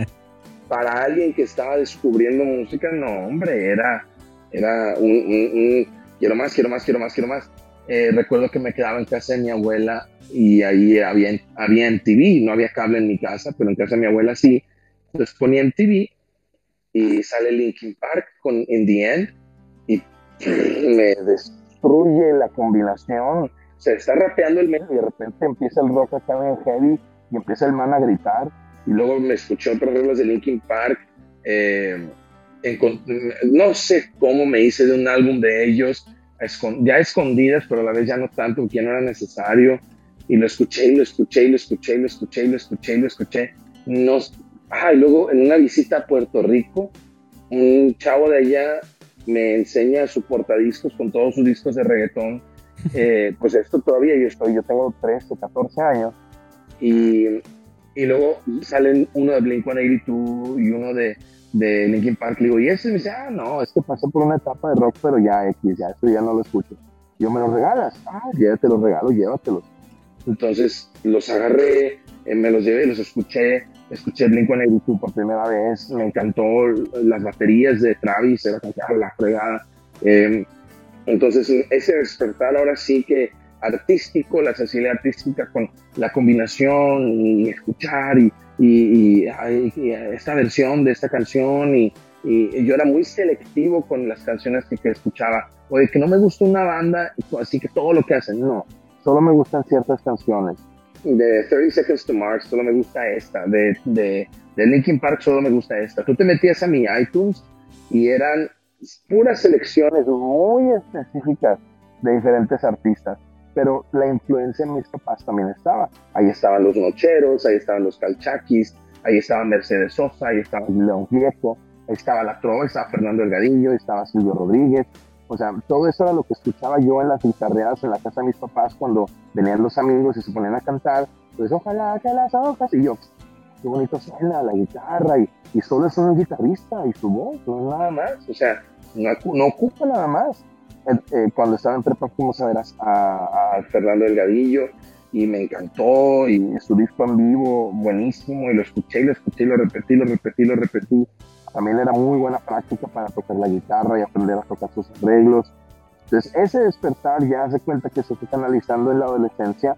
para alguien que estaba descubriendo música, no, hombre, era, era un, quiero más, quiero más, quiero más, quiero más. Eh, recuerdo que me quedaba en casa de mi abuela y ahí había, había en TV, no había cable en mi casa, pero en casa de mi abuela sí. Entonces ponía en TV y sale Linkin Park con In the End y me destruye la combinación. Se está rapeando el medio y de repente empieza el rock acá en heavy y empieza el man a gritar y luego me escuché otras reglas de Linkin Park. Eh, no sé cómo me hice de un álbum de ellos, ya escondidas, pero a la vez ya no tanto, porque ya no era necesario y lo escuché y lo escuché y lo escuché y lo escuché y lo escuché y lo escuché. Nos, ah, y luego en una visita a Puerto Rico, un chavo de allá me enseña su portadiscos con todos sus discos de reggaetón. Eh, pues esto todavía yo estoy, yo tengo 13, 14 años. Y, y luego salen uno de Blink-182 y uno de, de Linkin Park. Le digo, y ese me dice, ah, no, es que pasó por una etapa de rock, pero ya X, ya eso ya no lo escucho. Yo me los regalas. Ah, ya te los regalo, llévatelos. Entonces los agarré, eh, me los llevé, los escuché, escuché Blink-182 por primera vez, me encantó las baterías de Travis, era la fregada. Em, entonces ese despertar ahora sí que artístico, la sensibilidad artística con la combinación y escuchar y, y, esta versión de esta canción y, yo era muy selectivo con las canciones que, escuchaba o de que no me gusta una banda así que todo lo que hacen, no, solo me gustan ciertas canciones. De 30 Seconds to Mars solo me gusta esta. De, de, de Linkin Park solo me gusta esta. Tú te metías a mi iTunes y eran puras selecciones muy específicas de diferentes artistas. Pero la influencia en mis papás también estaba. Ahí estaban los Nocheros, ahí estaban los Calchaquis, ahí estaba Mercedes Sosa, ahí estaba León Gieco, ahí estaba La Trova, estaba Fernando Elgadillo, estaba Silvio Rodríguez, o sea, todo eso era lo que escuchaba yo en las guitarreadas en la casa de mis papás cuando venían los amigos y se ponían a cantar. Pues ojalá que las hojas. Y yo, qué bonito suena la guitarra. Y, y solo es un guitarrista y su voz, no es nada más. O sea, no, ocupa nada más. Eh, cuando estaba en prepa fuimos a ver a, a Fernando Delgadillo y me encantó y su disco en vivo buenísimo y lo escuché y lo escuché y lo repetí, lo repetí, lo repetí también era muy buena práctica para tocar la guitarra y aprender a tocar sus arreglos. Entonces, ese despertar ya hace cuenta que se fue canalizando en la adolescencia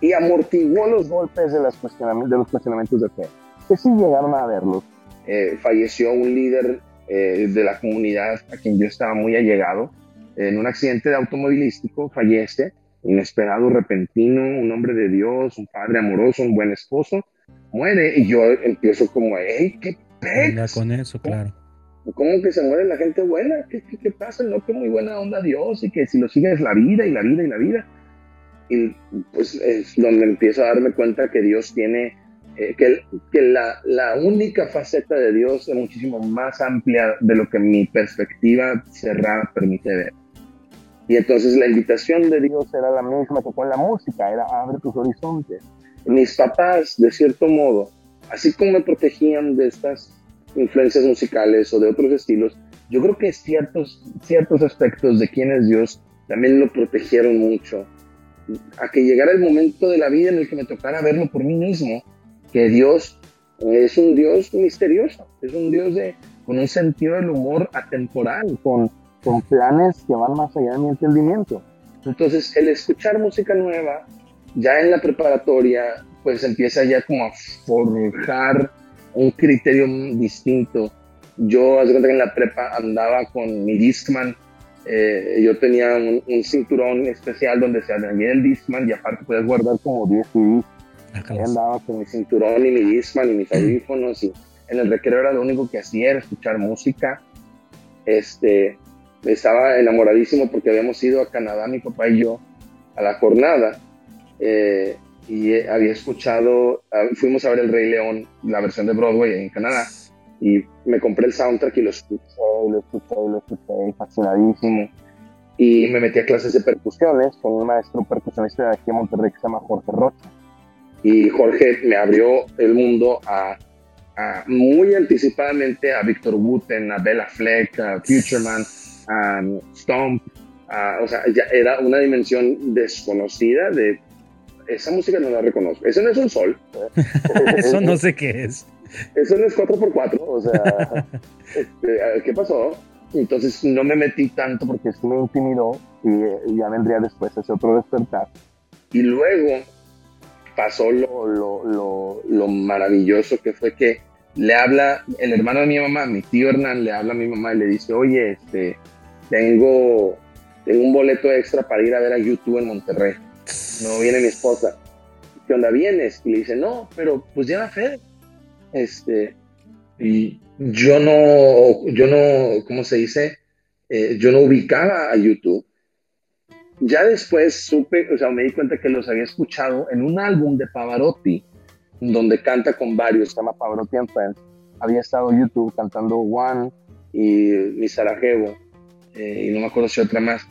y amortiguó los golpes de, los cuestionamientos de fe, que sí llegaron a verlos. Eh, falleció un líder eh, de la comunidad a quien yo estaba muy allegado. En un accidente de automovilístico fallece, inesperado, repentino, un hombre de Dios, un padre amoroso, un buen esposo, muere y yo empiezo como, hey, ¿qué con eso, claro. ¿cómo que se muere la gente buena? ¿Qué, qué, pasa? No, que muy buena onda Dios y que si lo sigues la vida y la vida y la vida. Y pues es donde empiezo a darme cuenta que Dios tiene, eh, que, que la, la, única faceta de Dios es muchísimo más amplia de lo que mi perspectiva cerrada permite ver. Y entonces la invitación de Dios era la misma que con la música, era abre tus horizontes. Mis papás, de cierto modo, así como me protegían de estas influencias musicales o de otros estilos, yo creo que ciertos, ciertos aspectos de quién es Dios también lo protegieron mucho. A que llegara el momento de la vida en el que me tocara verlo por mí mismo, que Dios es un Dios misterioso, es un Dios de, con un sentido del humor atemporal, con con planes que van más allá de mi entendimiento. Entonces, el escuchar música nueva, ya en la preparatoria, pues empieza ya como a forjar un criterio distinto. Yo, hace cuenta que en la prepa andaba con mi Discman, eh, yo tenía un, cinturón especial donde se añadía el Discman y aparte puedes guardar como 10 CDs. Ah, andaba con mi cinturón y mi Discman y mis audífonos y en el recreo era lo único que hacía era escuchar música. Este, estaba enamoradísimo porque habíamos ido a Canadá, mi papá y yo, a la jornada. Eh, y eh, había escuchado, ah, fuimos a ver El Rey León, la versión de Broadway en Canadá, y me compré el soundtrack y lo escuché, lo escuché, lo escuché, fascinadísimo. Y me metí a clases de percusiones con un maestro percusionista de aquí en Monterrey que se llama Jorge Rocha. Y Jorge me abrió el mundo a, muy anticipadamente a Víctor Wooten, a Bella Fleck, a Futureman, um, Stomp, o sea, ya era una dimensión desconocida de esa música no la reconozco. Eso no es un sol. eso no sé qué es. Eso no es 4x4, o sea, este, ¿qué pasó? Entonces no me metí tanto porque esto me intimidó y ya vendría después ese otro despertar. Y luego pasó lo, lo, lo, lo maravilloso que fue que le habla el hermano de mi mamá, mi tío Hernán, le habla a mi mamá y le dice, oye, este, tengo, tengo un boleto extra para ir a ver a YouTube en Monterrey. No viene mi esposa. ¿Qué onda vienes? Y le dice, no, pero pues lleva Fede. Este, y yo no, yo no, ¿cómo se dice? Eh, yo no ubicaba a YouTube. Ya después supe, o sea, me di cuenta que los había escuchado en un álbum de Pavarotti, donde canta con varios, se llama Pavarotti and Friends. Había estado YouTube cantando One y Mi Sarajevo eh, y no me acuerdo si otra más.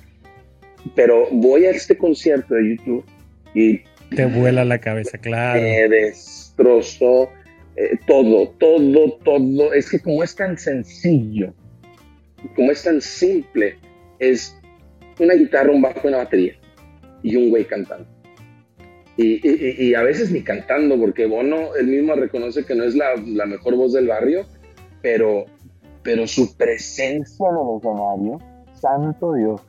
Pero voy a este concierto de YouTube y... Te vuela la cabeza, claro. Me destrozó eh, todo, todo, todo. Es que como es tan sencillo, como es tan simple, es una guitarra, un bajo, una batería y un güey cantando. Y, y, a veces ni cantando, porque Bono él mismo reconoce que no es la, la mejor voz del barrio, pero, pero su presencia en el escenario santo Dios.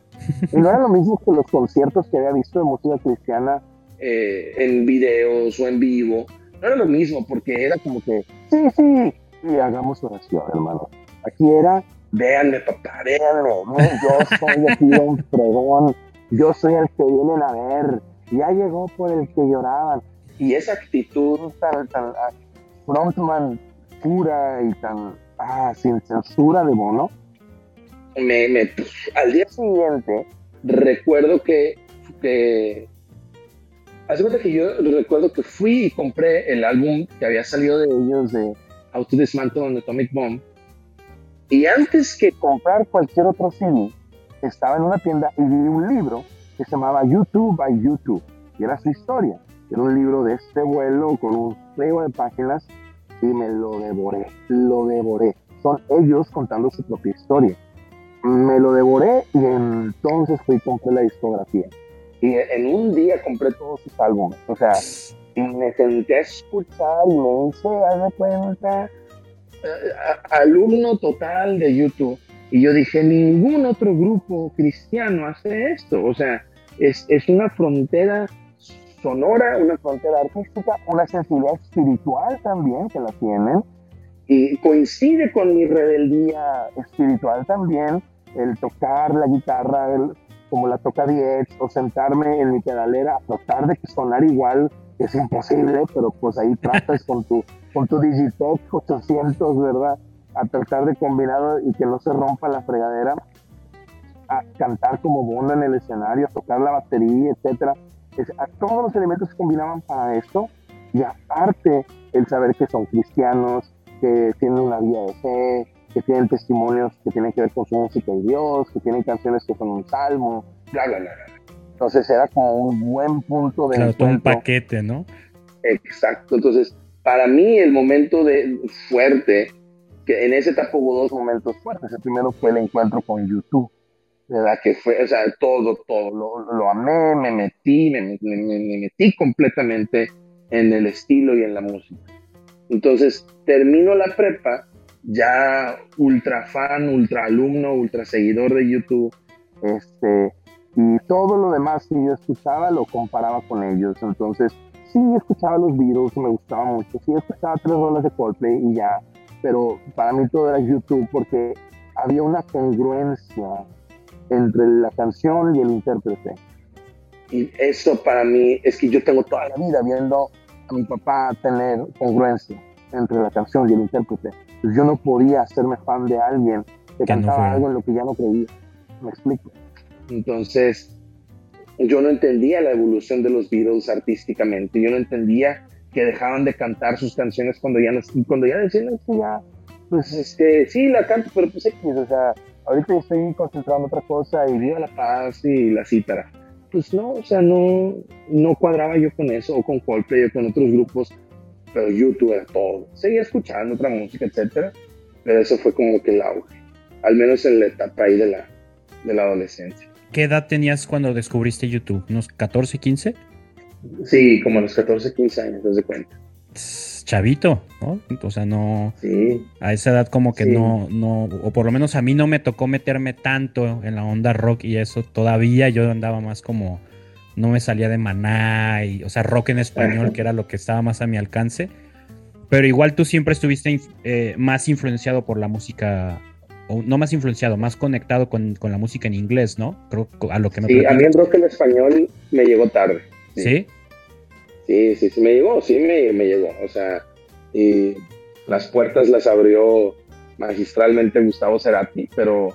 Y no era lo mismo que los conciertos que había visto de música cristiana eh, en videos o en vivo. No era lo mismo porque era como que, sí, sí, y hagamos oración, hermano. Aquí era, véanme, papá, véanme, yo soy aquí un fregón, yo soy el que vienen a ver, ya llegó por el que lloraban. Y esa actitud tan, tan ah, frontman pura y tan ah, sin censura de Bono, me, al día siguiente recuerdo que, que hace cuenta que yo recuerdo que fui y compré el álbum que había salido de ellos de How to Dismantle on Atomic Bomb y antes que comprar cualquier otro CD estaba en una tienda y vi un libro que se llamaba YouTube by YouTube y era su historia era un libro de este vuelo con un juego de páginas y me lo devoré lo devoré son ellos contando su propia historia me lo devoré y entonces fui compré la discografía. Y en un día compré todos sus álbumes. O sea, y me senté a escuchar y me hice, de cuenta, alumno total de YouTube. Y yo dije, ningún otro grupo cristiano hace esto. O sea, es, es una frontera sonora, una frontera artística, una sensibilidad espiritual también que la tienen y coincide con mi rebeldía espiritual también el tocar la guitarra como la toca Diez o sentarme en mi pedalera a tratar de sonar igual es imposible, pero pues ahí tratas con tu, con tu Digitech 800, ¿verdad? a tratar de combinar y que no se rompa la fregadera, a cantar como banda en el escenario, a tocar la batería, etcétera. a todos los elementos se combinaban para esto y aparte el saber que son cristianos, que tienen una vida de fe, que tienen testimonios que tienen que ver con su música y Dios, que tienen canciones que son un salmo, bla, bla, bla. Entonces era como un buen punto de claro, todo un paquete, ¿no? Exacto. Entonces, para mí el momento de fuerte, que en esa etapa hubo dos momentos fuertes. El primero fue el encuentro con YouTube, ¿verdad? Que fue, o sea, todo, todo, lo, lo amé, me metí, me, me, me, metí completamente en el estilo y en la música. Entonces, termino la prepa, ya ultra fan, ultra alumno, ultra seguidor de YouTube, este, y todo lo demás que yo escuchaba lo comparaba con ellos. Entonces, sí escuchaba los Beatles, me gustaba mucho, sí escuchaba tres rolas de Coldplay y ya, pero para mí todo era YouTube porque había una congruencia entre la canción y el intérprete. Y eso para mí es que yo tengo toda la vida viendo a mi papá tener congruencia entre la canción y el intérprete. Pues yo no podía hacerme fan de alguien que, cantaba algo en lo que ya no creía. ¿Me explico? Entonces, yo no entendía la evolución de los Beatles artísticamente, yo no entendía que dejaban de cantar sus canciones cuando ya, no, cuando ya decían, que ya, pues este, sí, la canto, pero pues X, o sea, ahorita estoy concentrado en otra cosa y viva la paz y la cítara. Pues no, o sea, no, no cuadraba yo con eso, o con Coldplay, o con otros grupos, pero YouTube era todo. Seguía escuchando otra música, etcétera, pero eso fue como que el auge, al menos en la etapa ahí de la, de la adolescencia. ¿Qué edad tenías cuando descubriste YouTube? ¿Unos 14, 15? Sí, como a los 14, 15 años, te de cuenta. Chavito, ¿no? O sea, no. Sí. A esa edad, como que no, no. O por lo menos a mí no me tocó meterme tanto en la onda rock y eso todavía. Yo andaba más como. No me salía de maná, y, o sea, rock en español, que era lo que estaba más a mi alcance. Pero igual tú siempre estuviste eh, más influenciado por la música no más influenciado, más conectado con, la música en inglés, ¿no? Creo a lo que me Sí, a mí el rock en español me llegó tarde. ¿Sí? Sí, sí, sí, me llegó, sí me, llegó. O sea, y las puertas las abrió magistralmente Gustavo Cerati, pero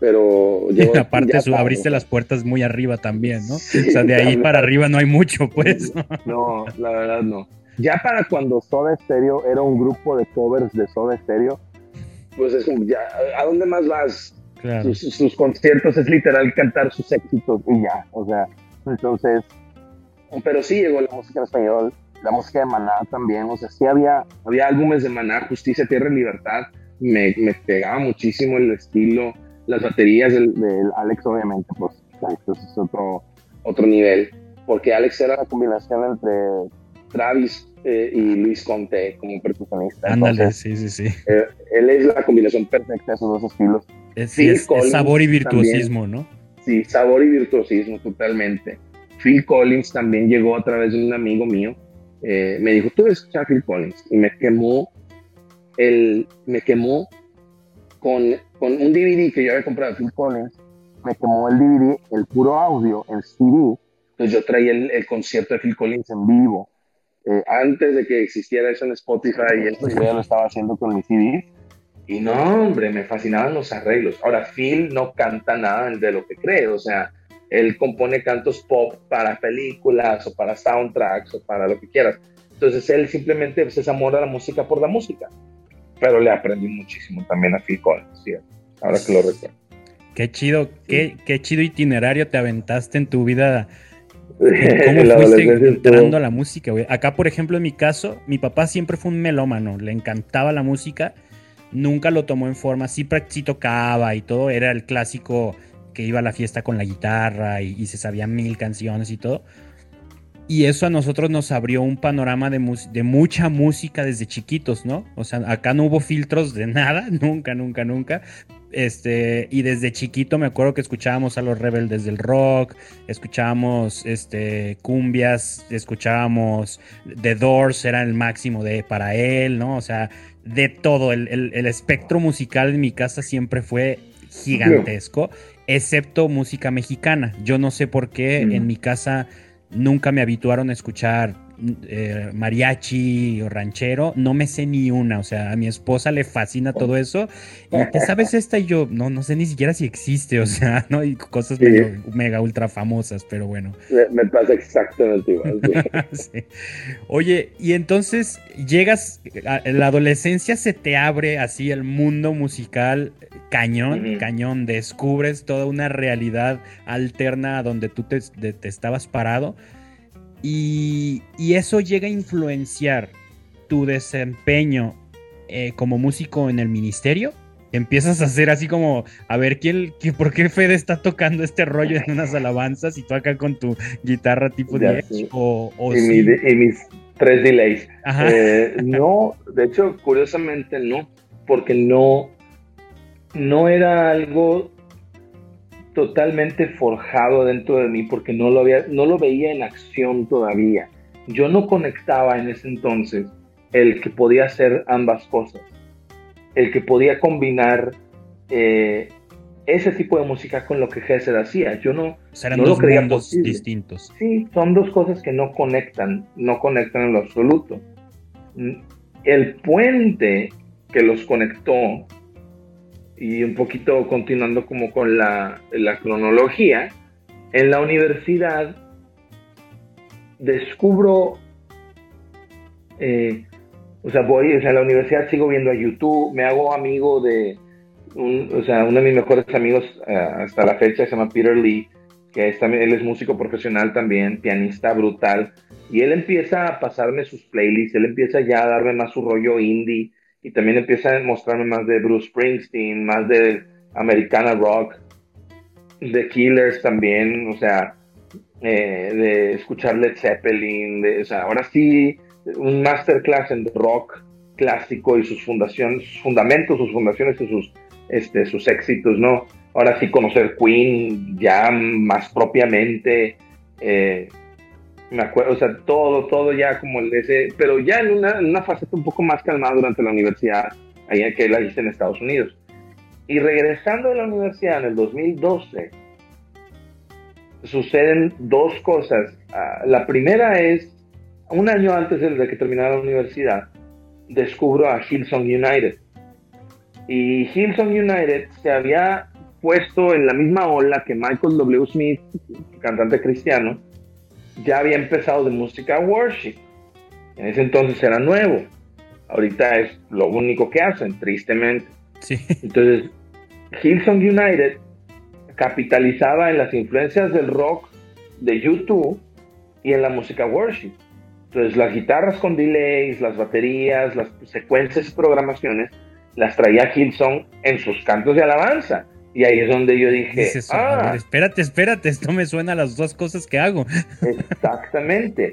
pero llegó, aparte abriste las puertas muy arriba también, ¿no? o sea, de ahí para arriba no hay mucho, pues. No, la verdad no. Ya para cuando Soda Stereo era un grupo de covers de Soda Stereo, pues es como, ya, ¿a dónde más vas? Sus, conciertos es literal cantar sus éxitos y ya, o sea, entonces, pero sí llegó la música en español, la música de Maná también, o sea, sí había, había álbumes de Maná, Justicia, Tierra y Libertad, me, me pegaba muchísimo el estilo, las baterías del, Alex, obviamente, pues, esto es otro, otro nivel, porque Alex era la combinación entre Travis eh, y Luis Conte como percusionista. Ándale, sí, sí, sí. Eh, él es la combinación perfecta de esos dos estilos. Es, sabor y virtuosismo, ¿no? Sí, sabor y virtuosismo, totalmente. Phil Collins también llegó a través de un amigo mío. Eh, me dijo, tú escuchar a Phil Collins. Y me quemó, el, me quemó con, con un DVD que yo había comprado de Phil Collins. Me quemó el DVD, el puro audio, el CD. Entonces yo traía el, el concierto de Phil Collins en vivo eh, antes de que existiera eso en Spotify y esto yo ya lo estaba haciendo con mi CD. Y no, hombre, me fascinaban los arreglos. Ahora, Phil no canta nada de lo que cree, o sea, él compone cantos pop para películas o para soundtracks o para lo que quieras. Entonces él simplemente pues, se amor a la música por la música. Pero le aprendí muchísimo también a Phil Collins, ¿sí? ahora que lo recuerdo. Qué chido, qué, qué chido itinerario te aventaste en tu vida ¿Cómo fuiste entrando a la música, güey? Acá, por ejemplo, en mi caso, mi papá siempre fue un melómano, le encantaba la música, nunca lo tomó en forma, sí, sí tocaba y todo, era el clásico que iba a la fiesta con la guitarra y, se sabía mil canciones y todo. Y eso a nosotros nos abrió un panorama de, de, mucha música desde chiquitos, ¿no? O sea, acá no hubo filtros de nada, nunca, nunca, nunca. Este, y desde chiquito me acuerdo que escuchábamos a los rebeldes del rock, escuchábamos este, cumbias, escuchábamos The Doors, era el máximo de para él, ¿no? O sea, de todo. El, espectro musical en mi casa siempre fue gigantesco, excepto música mexicana. Yo no sé por qué en mi casa nunca me habituaron a escuchar eh, mariachi o ranchero, no me sé ni una, o sea, a mi esposa le fascina todo eso, y te sabes esta y yo, no, no sé ni siquiera si existe, o sea, no, hay cosas mega ultra famosas, pero bueno. Me, pasa exactamente igual. Oye, y entonces llegas, la adolescencia se te abre así el mundo musical cañón, cañón, descubres toda una realidad alterna a donde tú te, estabas parado y, eso llega a influenciar tu desempeño eh, como músico en el ministerio. Empiezas a hacer así como, a ver, ¿quién, ¿por qué Fede está tocando este rollo en unas alabanzas y tú acá con tu guitarra tipo de o, y, mis tres delays. Eh, no, de hecho, curiosamente no, porque no, no era algo totalmente forjado dentro de mí porque no lo, había, no lo veía en acción todavía. Yo no conectaba en ese entonces el que podía hacer ambas cosas, el que podía combinar eh, ese tipo de música con lo que Gesser hacía. Yo no, no lo creía distintos. Sí, son dos cosas que no conectan, no conectan en lo absoluto. El puente que los conectó y un poquito continuando como con la, cronología, en la universidad descubro, eh, o sea, voy, o sea, en la universidad sigo viendo a YouTube, me hago amigo de, un, o sea, uno de mis mejores amigos eh, hasta la fecha se llama Peter Lee, que es también, él es músico profesional también, pianista brutal, y él empieza a pasarme sus playlists, él empieza ya a darme más su rollo indie, y también empieza a mostrarme más de Bruce Springsteen, más de Americana Rock, de Killers también, o sea, eh, de escuchar Led Zeppelin, de, o sea, ahora sí, un masterclass en rock clásico y sus fundaciones, sus fundamentos, sus fundaciones y sus, este, sus éxitos, ¿no? Ahora sí conocer Queen ya más propiamente, eh, me acuerdo, o sea, todo, todo ya como el ese, pero ya en una, en una faceta un poco más calmada durante la universidad, ahí que la hice en Estados Unidos. Y regresando de la universidad en el 2012, suceden dos cosas. Ah, la primera es, un año antes de que terminara la universidad, descubro a Hillsong United. Y Hillsong United se había puesto en la misma ola que Michael W. Smith, cantante cristiano, ya había empezado de música worship. En ese entonces era nuevo. Ahorita es lo único que hacen, tristemente. Entonces, Hillsong United capitalizaba en las influencias del rock de YouTube y en la música worship. Entonces, las guitarras con delays, las baterías, las secuencias y programaciones las traía Hillsong en sus cantos de alabanza. Y ahí es donde yo dije, ah, espérate, espérate, esto me suena a las dos cosas que hago. Exactamente.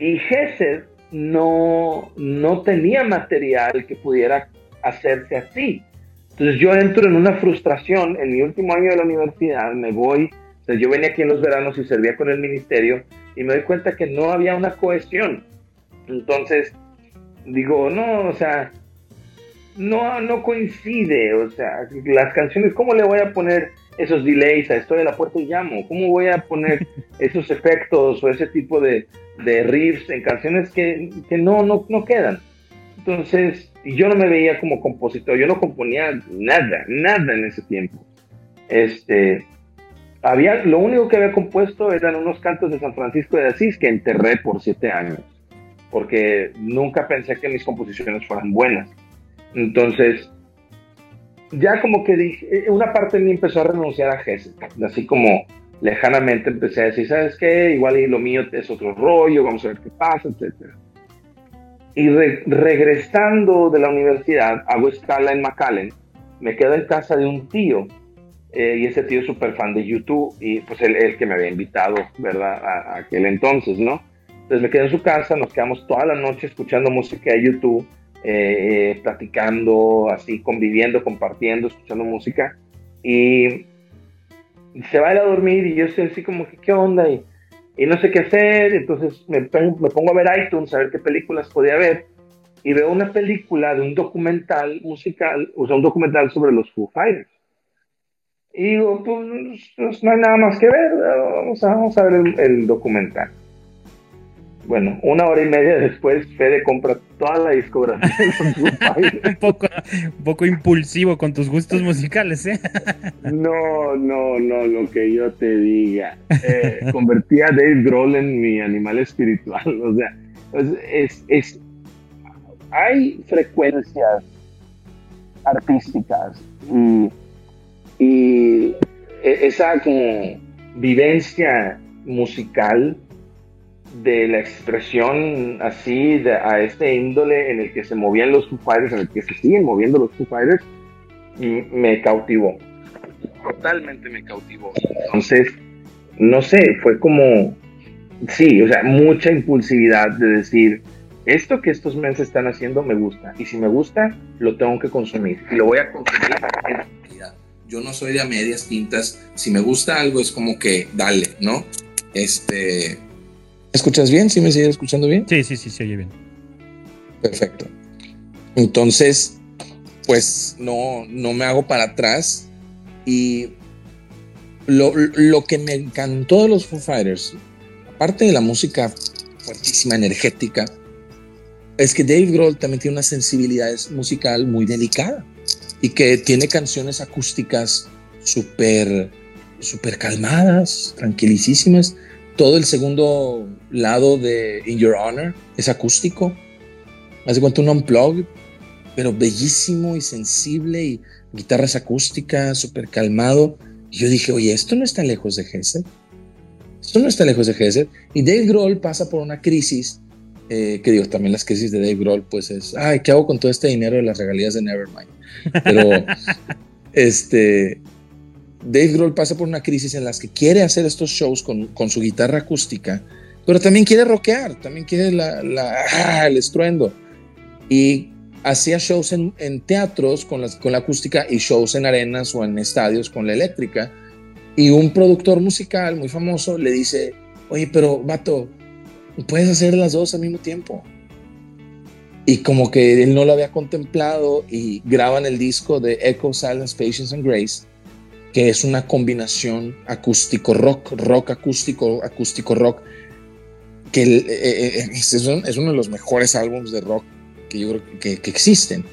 Y Gesed no, no tenía material que pudiera hacerse así. Entonces yo entro en una frustración. En mi último año de la universidad me voy, yo venía aquí en los veranos y servía con el ministerio y me doy cuenta que no había una cohesión. Entonces digo, no, o sea, no, no coincide, o sea, las canciones, ¿cómo le voy a poner esos delays a Estoy de la puerta y llamo? ¿Cómo voy a poner esos efectos o ese tipo de, de riffs en canciones que, que no, no, no quedan? Entonces, yo no me veía como compositor, yo no componía nada, nada en ese tiempo. Este, había, lo único que había compuesto eran unos cantos de San Francisco de Asís que enterré por siete años, porque nunca pensé que mis composiciones fueran buenas. Entonces, ya como que dije, eh, una parte de mí empezó a renunciar a Gesed, así como lejanamente empecé a decir, ¿sabes qué? Igual y lo mío es otro rollo, vamos a ver qué pasa, etc. Y regresando de la universidad, hago escala en McAllen, me quedo en casa de un tío, eh, y ese tío es súper fan de YouTube, y pues él, el que me había invitado, ¿verdad? A, a, aquel entonces, ¿no? Entonces me quedo en su casa, nos quedamos toda la noche escuchando música de YouTube, eh, platicando, así, conviviendo, compartiendo, escuchando música. Y se va a ir a dormir y yo estoy así como que, ¿qué onda? Y, no sé qué hacer. Entonces me, pongo a ver iTunes, a ver qué películas podía ver. Y veo una película de un documental musical, o sea, un documental sobre los Foo Fighters. Y digo, pues, pues no hay nada más que ver, vamos a, ver el documental. Bueno, una hora y media después, Fede compra toda la discografía un, poco, un poco impulsivo con tus gustos musicales, ¿eh? no, no, no, lo que yo te diga. Eh, convertí a Dave Grohl en mi animal espiritual, o sea, es, es, hay frecuencias artísticas y, y e, esa como vivencia musical de la expresión así de, a este índole en el que se movían los Foo Fighters, en el que se siguen moviendo los Foo Fighters, me cautivó. Totalmente me cautivó. Entonces, no sé, fue como, sí, o sea, mucha impulsividad de decir, esto que estos meses están haciendo me gusta, y si me gusta, lo tengo que consumir, y lo voy a consumir yo no soy de a medias tintas. Si me gusta algo es como que dale, ¿no? Este, ¿Escuchas bien? ¿Sí me sigues escuchando bien? Sí, sí, sí, se oye bien. Perfecto. Entonces, pues no, no me hago para atrás. Y lo, lo, que me encantó de los Foo Fighters, aparte de la música fuertísima, energética, es que Dave Grohl también tiene una sensibilidad musical muy delicada y que tiene canciones acústicas súper, súper calmadas, tranquilísimas todo el segundo lado de In Your Honor es acústico. Hace cuenta un unplug, pero bellísimo y sensible y guitarras acústicas, súper calmado. Y yo dije, oye, esto no está lejos de Gesed. Esto no está lejos de Gesed. Y Dave Grohl pasa por una crisis, eh, que digo, también las crisis de Dave Grohl, pues es, ay, ¿qué hago con todo este dinero de las regalías de Nevermind? Pero, este, Dave Grohl pasa por una crisis en las que quiere hacer estos shows con, su guitarra acústica, pero también quiere rockear, también quiere la, ah, el estruendo. Y hacía shows en, teatros con, con la acústica y shows en arenas o en estadios con la eléctrica. Y un productor musical muy famoso le dice, oye, pero vato, puedes hacer las dos al mismo tiempo. Y como que él no lo había contemplado y graban el disco de Echo, Silence, Patience and Grace que es una combinación acústico rock, rock acústico, acústico rock, que eh, eh, eh, es, uno de los mejores álbumes de rock que yo creo que, que, existen.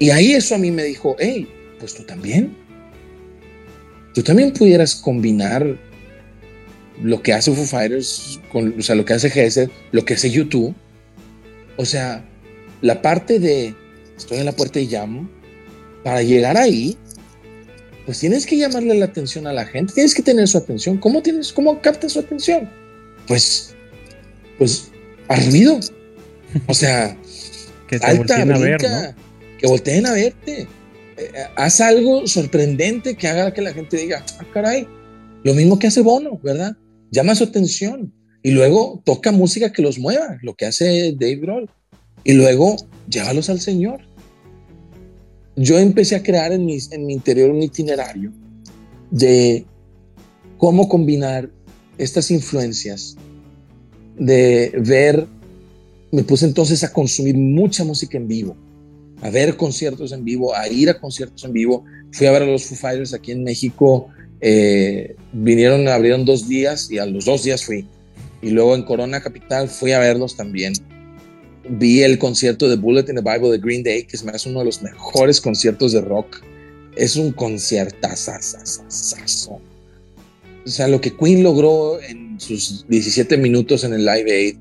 Y ahí eso a mí me dijo, hey, pues tú también. Tú también pudieras combinar lo que hace Foo Fighters, con, o sea, lo que hace Gesed, lo que hace YouTube. O sea, la parte de estoy en la puerta y llamo, para llegar ahí, pues tienes que llamarle la atención a la gente, tienes que tener su atención. ¿Cómo tienes, cómo captas su atención? Pues, pues, al ruido. O sea, que te alta, a ver, que volteen a verte. Eh, haz algo sorprendente que haga que la gente diga, ah, caray, lo mismo que hace Bono, ¿verdad? Llama su atención y luego toca música que los mueva, lo que hace Dave Grohl. Y luego llévalos al Señor yo empecé a crear en mi, en mi interior un itinerario de cómo combinar estas influencias, de ver, me puse entonces a consumir mucha música en vivo, a ver conciertos en vivo, a ir a conciertos en vivo. Fui a ver a los Foo Fighters aquí en México, eh, vinieron, abrieron dos días y a los dos días fui. Y luego en Corona Capital fui a verlos también vi el concierto de Bullet in the Bible de Green Day, que es más uno de los mejores conciertos de rock. Es un conciertazo. O sea, lo que Queen logró en sus 17 minutos en el Live Aid,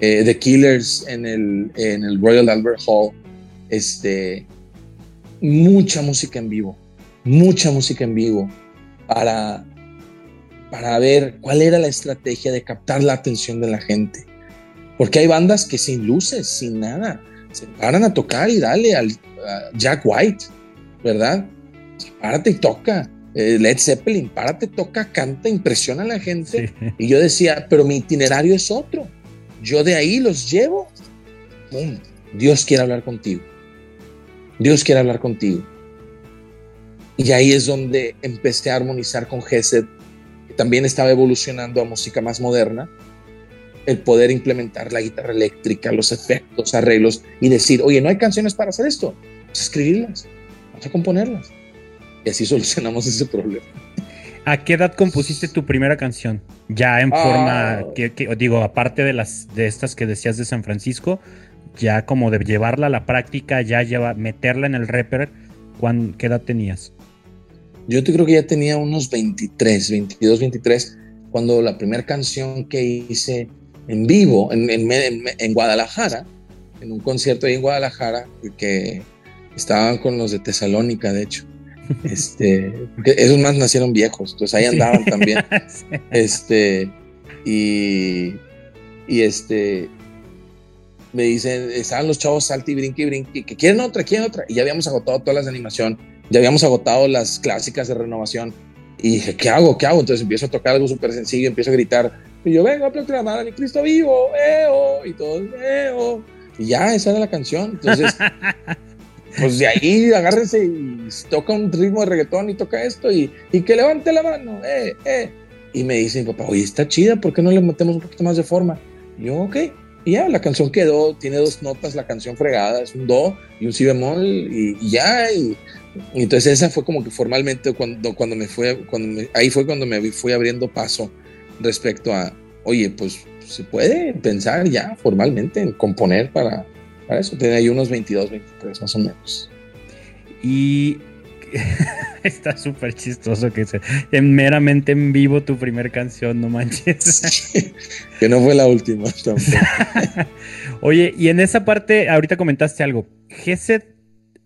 eh, The Killers en el, en el Royal Albert Hall, este, mucha música en vivo, mucha música en vivo para, para ver cuál era la estrategia de captar la atención de la gente porque hay bandas que sin luces, sin nada, se paran a tocar y dale al Jack White, ¿verdad? Párate y toca. Eh, Led Zeppelin, párate, toca, canta, impresiona a la gente. Y yo decía, pero mi itinerario es otro. Yo de ahí los llevo. ¡Pum! Dios quiere hablar contigo. Dios quiere hablar contigo. Y ahí es donde empecé a armonizar con Gesed, que también estaba evolucionando a música más moderna el poder implementar la guitarra eléctrica, los efectos, arreglos y decir, oye, no hay canciones para hacer esto, vamos a escribirlas, vamos a componerlas. Y así solucionamos ese problema. ¿A qué edad compusiste tu primera canción? Ya en forma, ah. que, digo, aparte de las de estas que decías de San Francisco, ya como de llevarla a la práctica, ya lleva, meterla en el rapper, ¿qué edad tenías? Yo te creo que ya tenía unos 23, 22, 23, cuando la primera canción que hice en vivo, en, en, Guadalajara, en un concierto ahí en Guadalajara, que estaban con los de Tesalónica, de hecho. Este, esos más nacieron viejos, entonces ahí andaban también. Este, y, y este, me dicen, estaban los chavos salti y brinque y brinque, que quieren otra, quieren otra. Y ya habíamos agotado todas las de animación, ya habíamos agotado las clásicas de renovación. Y dije, ¿qué hago? ¿Qué hago? Entonces empiezo a tocar algo súper sencillo, empiezo a gritar. Y yo, vengo a proclamar a mi Cristo vivo, ¡eo! Y todo, ¡eo! Y ya, esa era la canción. Entonces, pues de ahí agárrense y toca un ritmo de reggaetón y toca esto y, y que levante la mano, ¡eh, eh! Y me dice mi papá, oye, está chida, ¿por qué no le metemos un poquito más de forma? Y yo, ok. Y ya, la canción quedó, tiene dos notas, la canción fregada, es un do y un si bemol y, ya. Y, entonces esa fue como que formalmente cuando, cuando me fue, cuando ahí fue cuando me fui abriendo paso respecto a, oye, pues se puede pensar ya formalmente en componer para, para eso. Tenía ahí unos 22, 23 más o menos. Y Está súper chistoso que sea meramente en vivo tu primer canción, no manches. que no fue la última Oye, y en esa parte, ahorita comentaste algo. Geset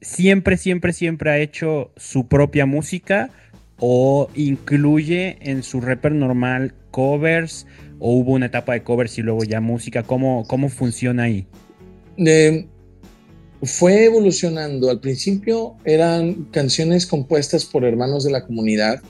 siempre, siempre, siempre ha hecho su propia música o incluye en su rapper normal covers o hubo una etapa de covers y luego ya música. ¿Cómo, cómo funciona ahí? Eh, fue evolucionando. Al principio eran canciones compuestas por hermanos de la comunidad.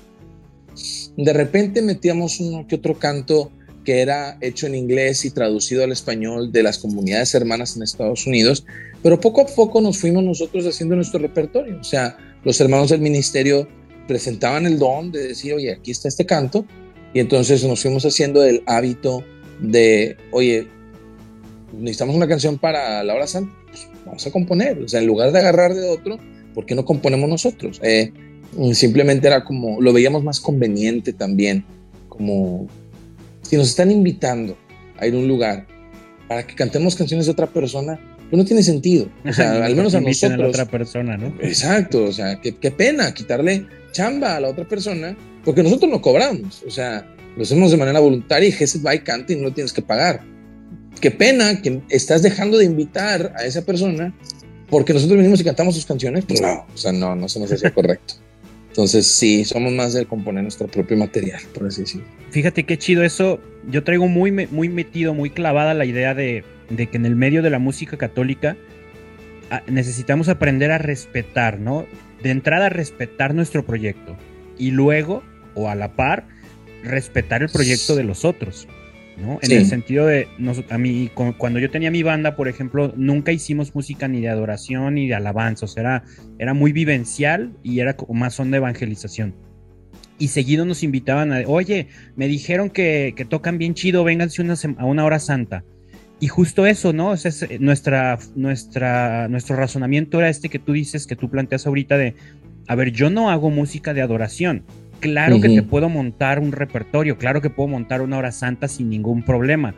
De repente metíamos uno que otro canto que era hecho en inglés y traducido al español de las comunidades hermanas en Estados Unidos, pero poco a poco nos fuimos nosotros haciendo nuestro repertorio. O sea, los hermanos del ministerio presentaban el don de decir, oye, aquí está este canto, y entonces nos fuimos haciendo el hábito de, oye, necesitamos una canción para la hora santa vamos a componer. O sea, en lugar de agarrar de otro, ¿por qué no componemos nosotros? Eh, simplemente era como, lo veíamos más conveniente también, como si nos están invitando a ir a un lugar para que cantemos canciones de otra persona, no tiene sentido. O sea, al menos a nosotros. A otra persona, ¿no? Exacto, o sea, qué, qué pena quitarle chamba a la otra persona, porque nosotros no cobramos, o sea, lo hacemos de manera voluntaria y Jesús va y canta y no lo tienes que pagar qué pena que estás dejando de invitar a esa persona porque nosotros venimos y cantamos sus canciones. Pues no, o sea, no, no se nos hace correcto. Entonces, sí, somos más de componer nuestro propio material, por así decirlo. Fíjate qué chido eso. Yo traigo muy, muy metido, muy clavada la idea de, de que en el medio de la música católica ah, necesitamos aprender a respetar, ¿no? De entrada, respetar nuestro proyecto y luego, o a la par, respetar el proyecto de los otros. En el sentido de, a mí, cuando yo tenía mi banda, por ejemplo, nunca hicimos música ni de adoración ni de alabanza, o sea, era, era muy vivencial y era como más son de evangelización. Y seguido nos invitaban a, oye, me dijeron que, tocan bien chido, vénganse una, a una hora santa. Y justo eso, ¿no? es eh, nuestra, nuestra, nuestro razonamiento era este que tú dices, que tú planteas ahorita de, a ver, yo no hago música de adoración, Claro que te puedo montar un repertorio, claro que puedo montar una hora santa sin ningún problema.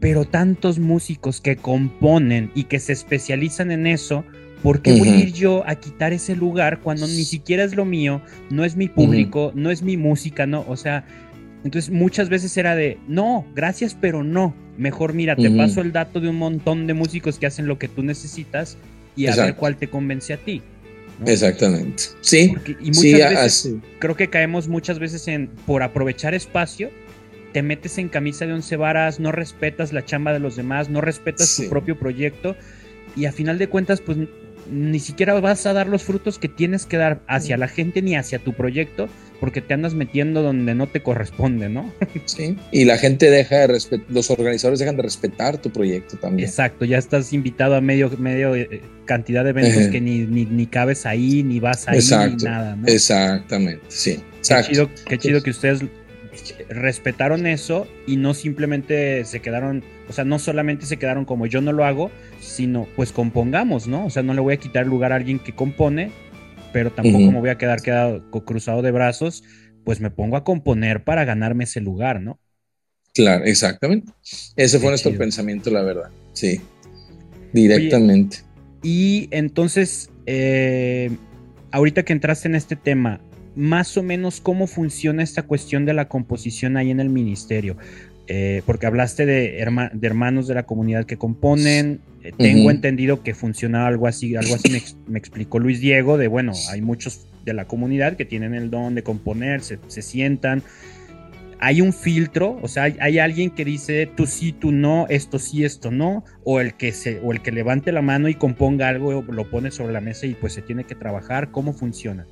Pero tantos músicos que componen y que se especializan en eso, ¿por qué voy a ir yo a quitar ese lugar cuando ni siquiera es lo mío, no es mi público, no es mi música, no? O sea, entonces muchas veces era de, no, gracias, pero no. Mejor mira, te paso el dato de un montón de músicos que hacen lo que tú necesitas y a ver cuál te convence a ti. Exactamente. Sí. y muchas veces, creo que caemos muchas veces en, por aprovechar espacio, te metes en camisa de once varas, no respetas la chamba de los demás, no respetas tu propio proyecto y a final de cuentas, pues ni siquiera vas a dar los frutos que tienes que dar hacia la gente ni hacia tu proyecto porque te andas metiendo donde no te corresponde, ¿no? Sí, y la gente deja de respetar, los organizadores dejan de respetar tu proyecto también. Exacto, ya estás invitado a medio, medio eh, cantidad de eventos que ni, ni, cabes ahí, ni vas ahí, ni nada, ¿no? Exactamente, sí. Qué chido, qué chido que ustedes respetaron eso y no simplemente se quedaron, o sea, no solamente se quedaron como yo no lo hago, sino pues compongamos, ¿no? O sea, no le voy a quitar lugar a alguien que compone, pero tampoco me voy a quedar quedado cruzado de brazos pues me pongo a componer para ganarme ese lugar, ¿no? Claro, exactamente. Ese fue nuestro pensamiento, la verdad. Sí, directamente. y entonces, eh, ahorita que entraste en este tema, más o menos cómo funciona esta cuestión de la composición ahí en el ministerio. Eh, porque hablaste de, hermanos de la comunidad que componen. Eh, tengo entendido que funciona algo así, algo así me, explicó Luis Diego, de bueno, hay muchos de la comunidad que tienen el don de componer, se, sientan. Hay un filtro, o sea, hay, alguien que dice tú sí, tú no, esto sí, esto no, o el que se, o el que levante la mano y componga algo, lo pone sobre la mesa y pues se tiene que trabajar. ¿Cómo funciona?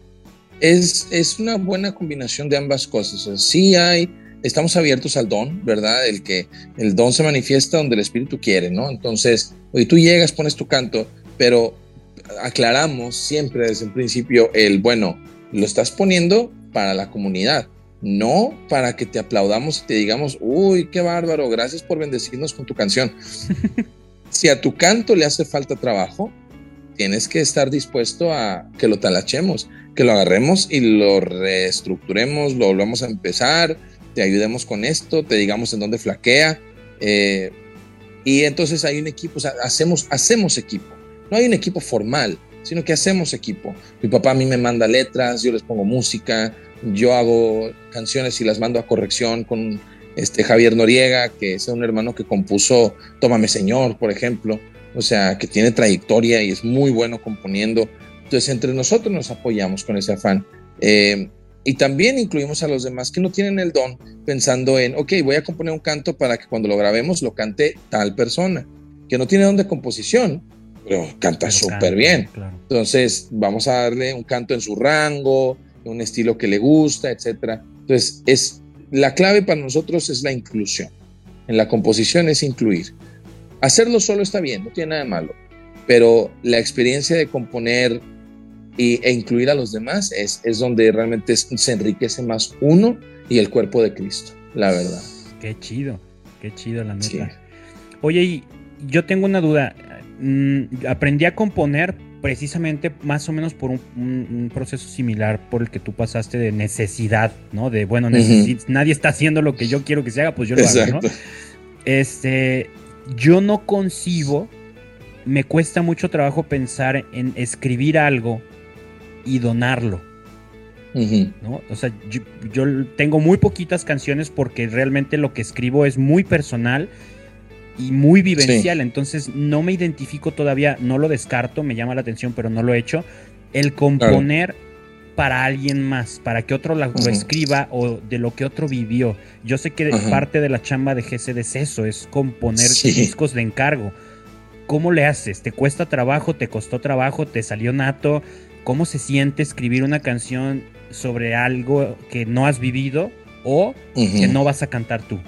Es, es una buena combinación de ambas cosas. O sí hay estamos abiertos al don, ¿verdad? El que el don se manifiesta donde el Espíritu quiere, ¿no? Entonces, hoy tú llegas, pones tu canto, pero aclaramos siempre desde el principio el, bueno, lo estás poniendo para la comunidad, no para que te aplaudamos y te digamos, uy, qué bárbaro, gracias por bendecirnos con tu canción. si a tu canto le hace falta trabajo, tienes que estar dispuesto a que lo talachemos, que lo agarremos y lo reestructuremos, lo volvamos a empezar, te ayudemos con esto, te digamos en dónde flaquea. Eh, y entonces hay un equipo, o sea, hacemos, hacemos equipo. No hay un equipo formal, sino que hacemos equipo. Mi papá a mí me manda letras, yo les pongo música, yo hago canciones y las mando a corrección con este Javier Noriega, que es un hermano que compuso Tómame Señor, por ejemplo. O sea, que tiene trayectoria y es muy bueno componiendo. Entonces, entre nosotros nos apoyamos con ese afán. Eh, y también incluimos a los demás que no tienen el don pensando en, ok, voy a componer un canto para que cuando lo grabemos lo cante tal persona, que no tiene don de composición, pero canta súper bien. Entonces, vamos a darle un canto en su rango, un estilo que le gusta, etc. Entonces, es, la clave para nosotros es la inclusión. En la composición es incluir. Hacerlo solo está bien, no tiene nada de malo, pero la experiencia de componer e incluir a los demás es, es donde realmente se enriquece más uno y el cuerpo de Cristo, la verdad. Qué chido, qué chido la neta. Oye, y yo tengo una duda. Mm, aprendí a componer precisamente más o menos por un, proceso similar por el que tú pasaste de necesidad, ¿no? De, bueno, nadie está haciendo lo que yo quiero que se haga, pues yo lo hago, ¿no? Este, yo no concibo, me cuesta mucho trabajo pensar en escribir algo y donarlo. ¿no? O sea, yo, tengo muy poquitas canciones porque realmente lo que escribo es muy personal y muy vivencial, entonces no me identifico todavía, no lo descarto, me llama la atención, pero no lo he hecho. El componer para alguien más, para que otro lo, escriba o de lo que otro vivió. Yo sé que parte de la chamba de GCD es eso, es componer discos de encargo. ¿Cómo le haces? ¿Te cuesta trabajo? ¿Te costó trabajo? ¿Te salió nato? Cómo se siente escribir una canción sobre algo que no has vivido o que no vas a cantar tú.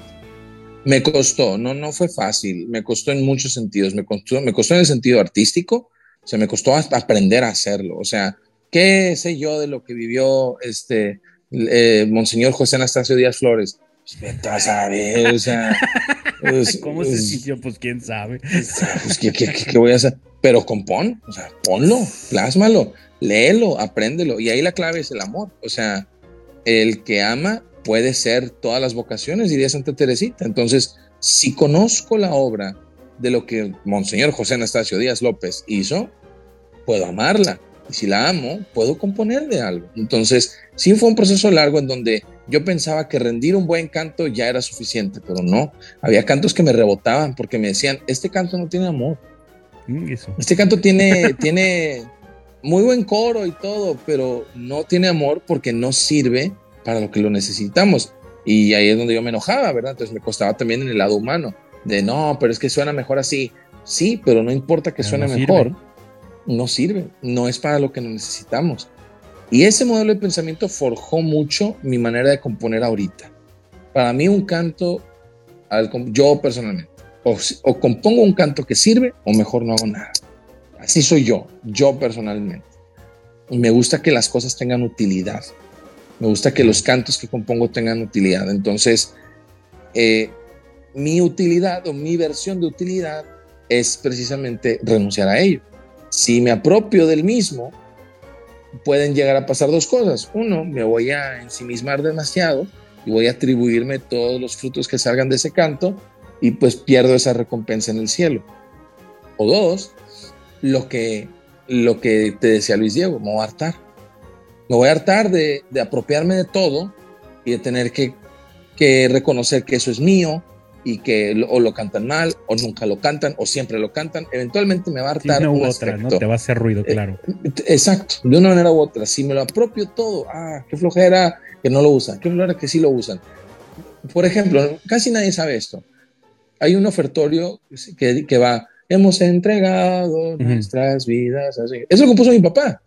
Me costó, no, no fue fácil, me costó en muchos sentidos, me costó, me costó en el sentido artístico, o sea, me costó aprender a hacerlo, o sea, ¿qué sé yo de lo que vivió este eh, Monseñor José Anastasio Díaz Flores? Pues vete a saber, o sea... Pues, ¿Cómo se pues, sintió? Pues quién sabe. Pues, ¿qué, qué, qué, voy a hacer? Pero compón, o sea, ponlo, plásmalo léelo, apréndelo. Y ahí la clave es el amor. O sea, el que ama puede ser todas las vocaciones, diría Santa Teresita. Entonces, si conozco la obra de lo que Monseñor José Anastasio Díaz López hizo, puedo amarla. Y si la amo, puedo componer de algo. Entonces, sí fue un proceso largo en donde yo pensaba que rendir un buen canto ya era suficiente, pero no. Había cantos que me rebotaban porque me decían, este canto no tiene amor. Mm, este canto tiene, tiene, muy buen coro y todo, pero no tiene amor porque no sirve para lo que lo necesitamos. Y ahí es donde yo me enojaba, ¿verdad? Entonces me costaba también en el lado humano, de no, pero es que suena mejor así. Sí, pero no importa que suene mejor, no sirve, no es para lo que necesitamos. Y ese modelo de pensamiento forjó mucho mi manera de componer ahorita. Para mí un canto, yo personalmente, o compongo un canto que sirve o mejor no hago nada. Así soy yo, yo personalmente. Y me gusta que las cosas tengan utilidad. Me gusta que los cantos que compongo tengan utilidad. Entonces, eh, mi utilidad o mi versión de utilidad es precisamente renunciar a ello. Si me apropio del mismo, pueden llegar a pasar dos cosas. Uno, me voy a ensimismar demasiado y voy a atribuirme todos los frutos que salgan de ese canto y pues pierdo esa recompensa en el cielo. O dos, lo que, lo que te decía Luis Diego, me voy a hartar. Me voy a hartar de, de apropiarme de todo y de tener que, que reconocer que eso es mío, y que o lo cantan mal, o nunca lo cantan, o siempre lo cantan, eventualmente me va a hartar una otra, ¿no? Te va a hacer ruido, eh, claro. exacto, de una manera u otra. Si me lo apropio todo, ah, qué flojera que no lo usan, qué flojera que sí lo usan. Por ejemplo, casi nadie sabe esto. Hay un ofertorio que, que va, hemos entregado nuestras vidas. Así. Eso lo compuso mi papá.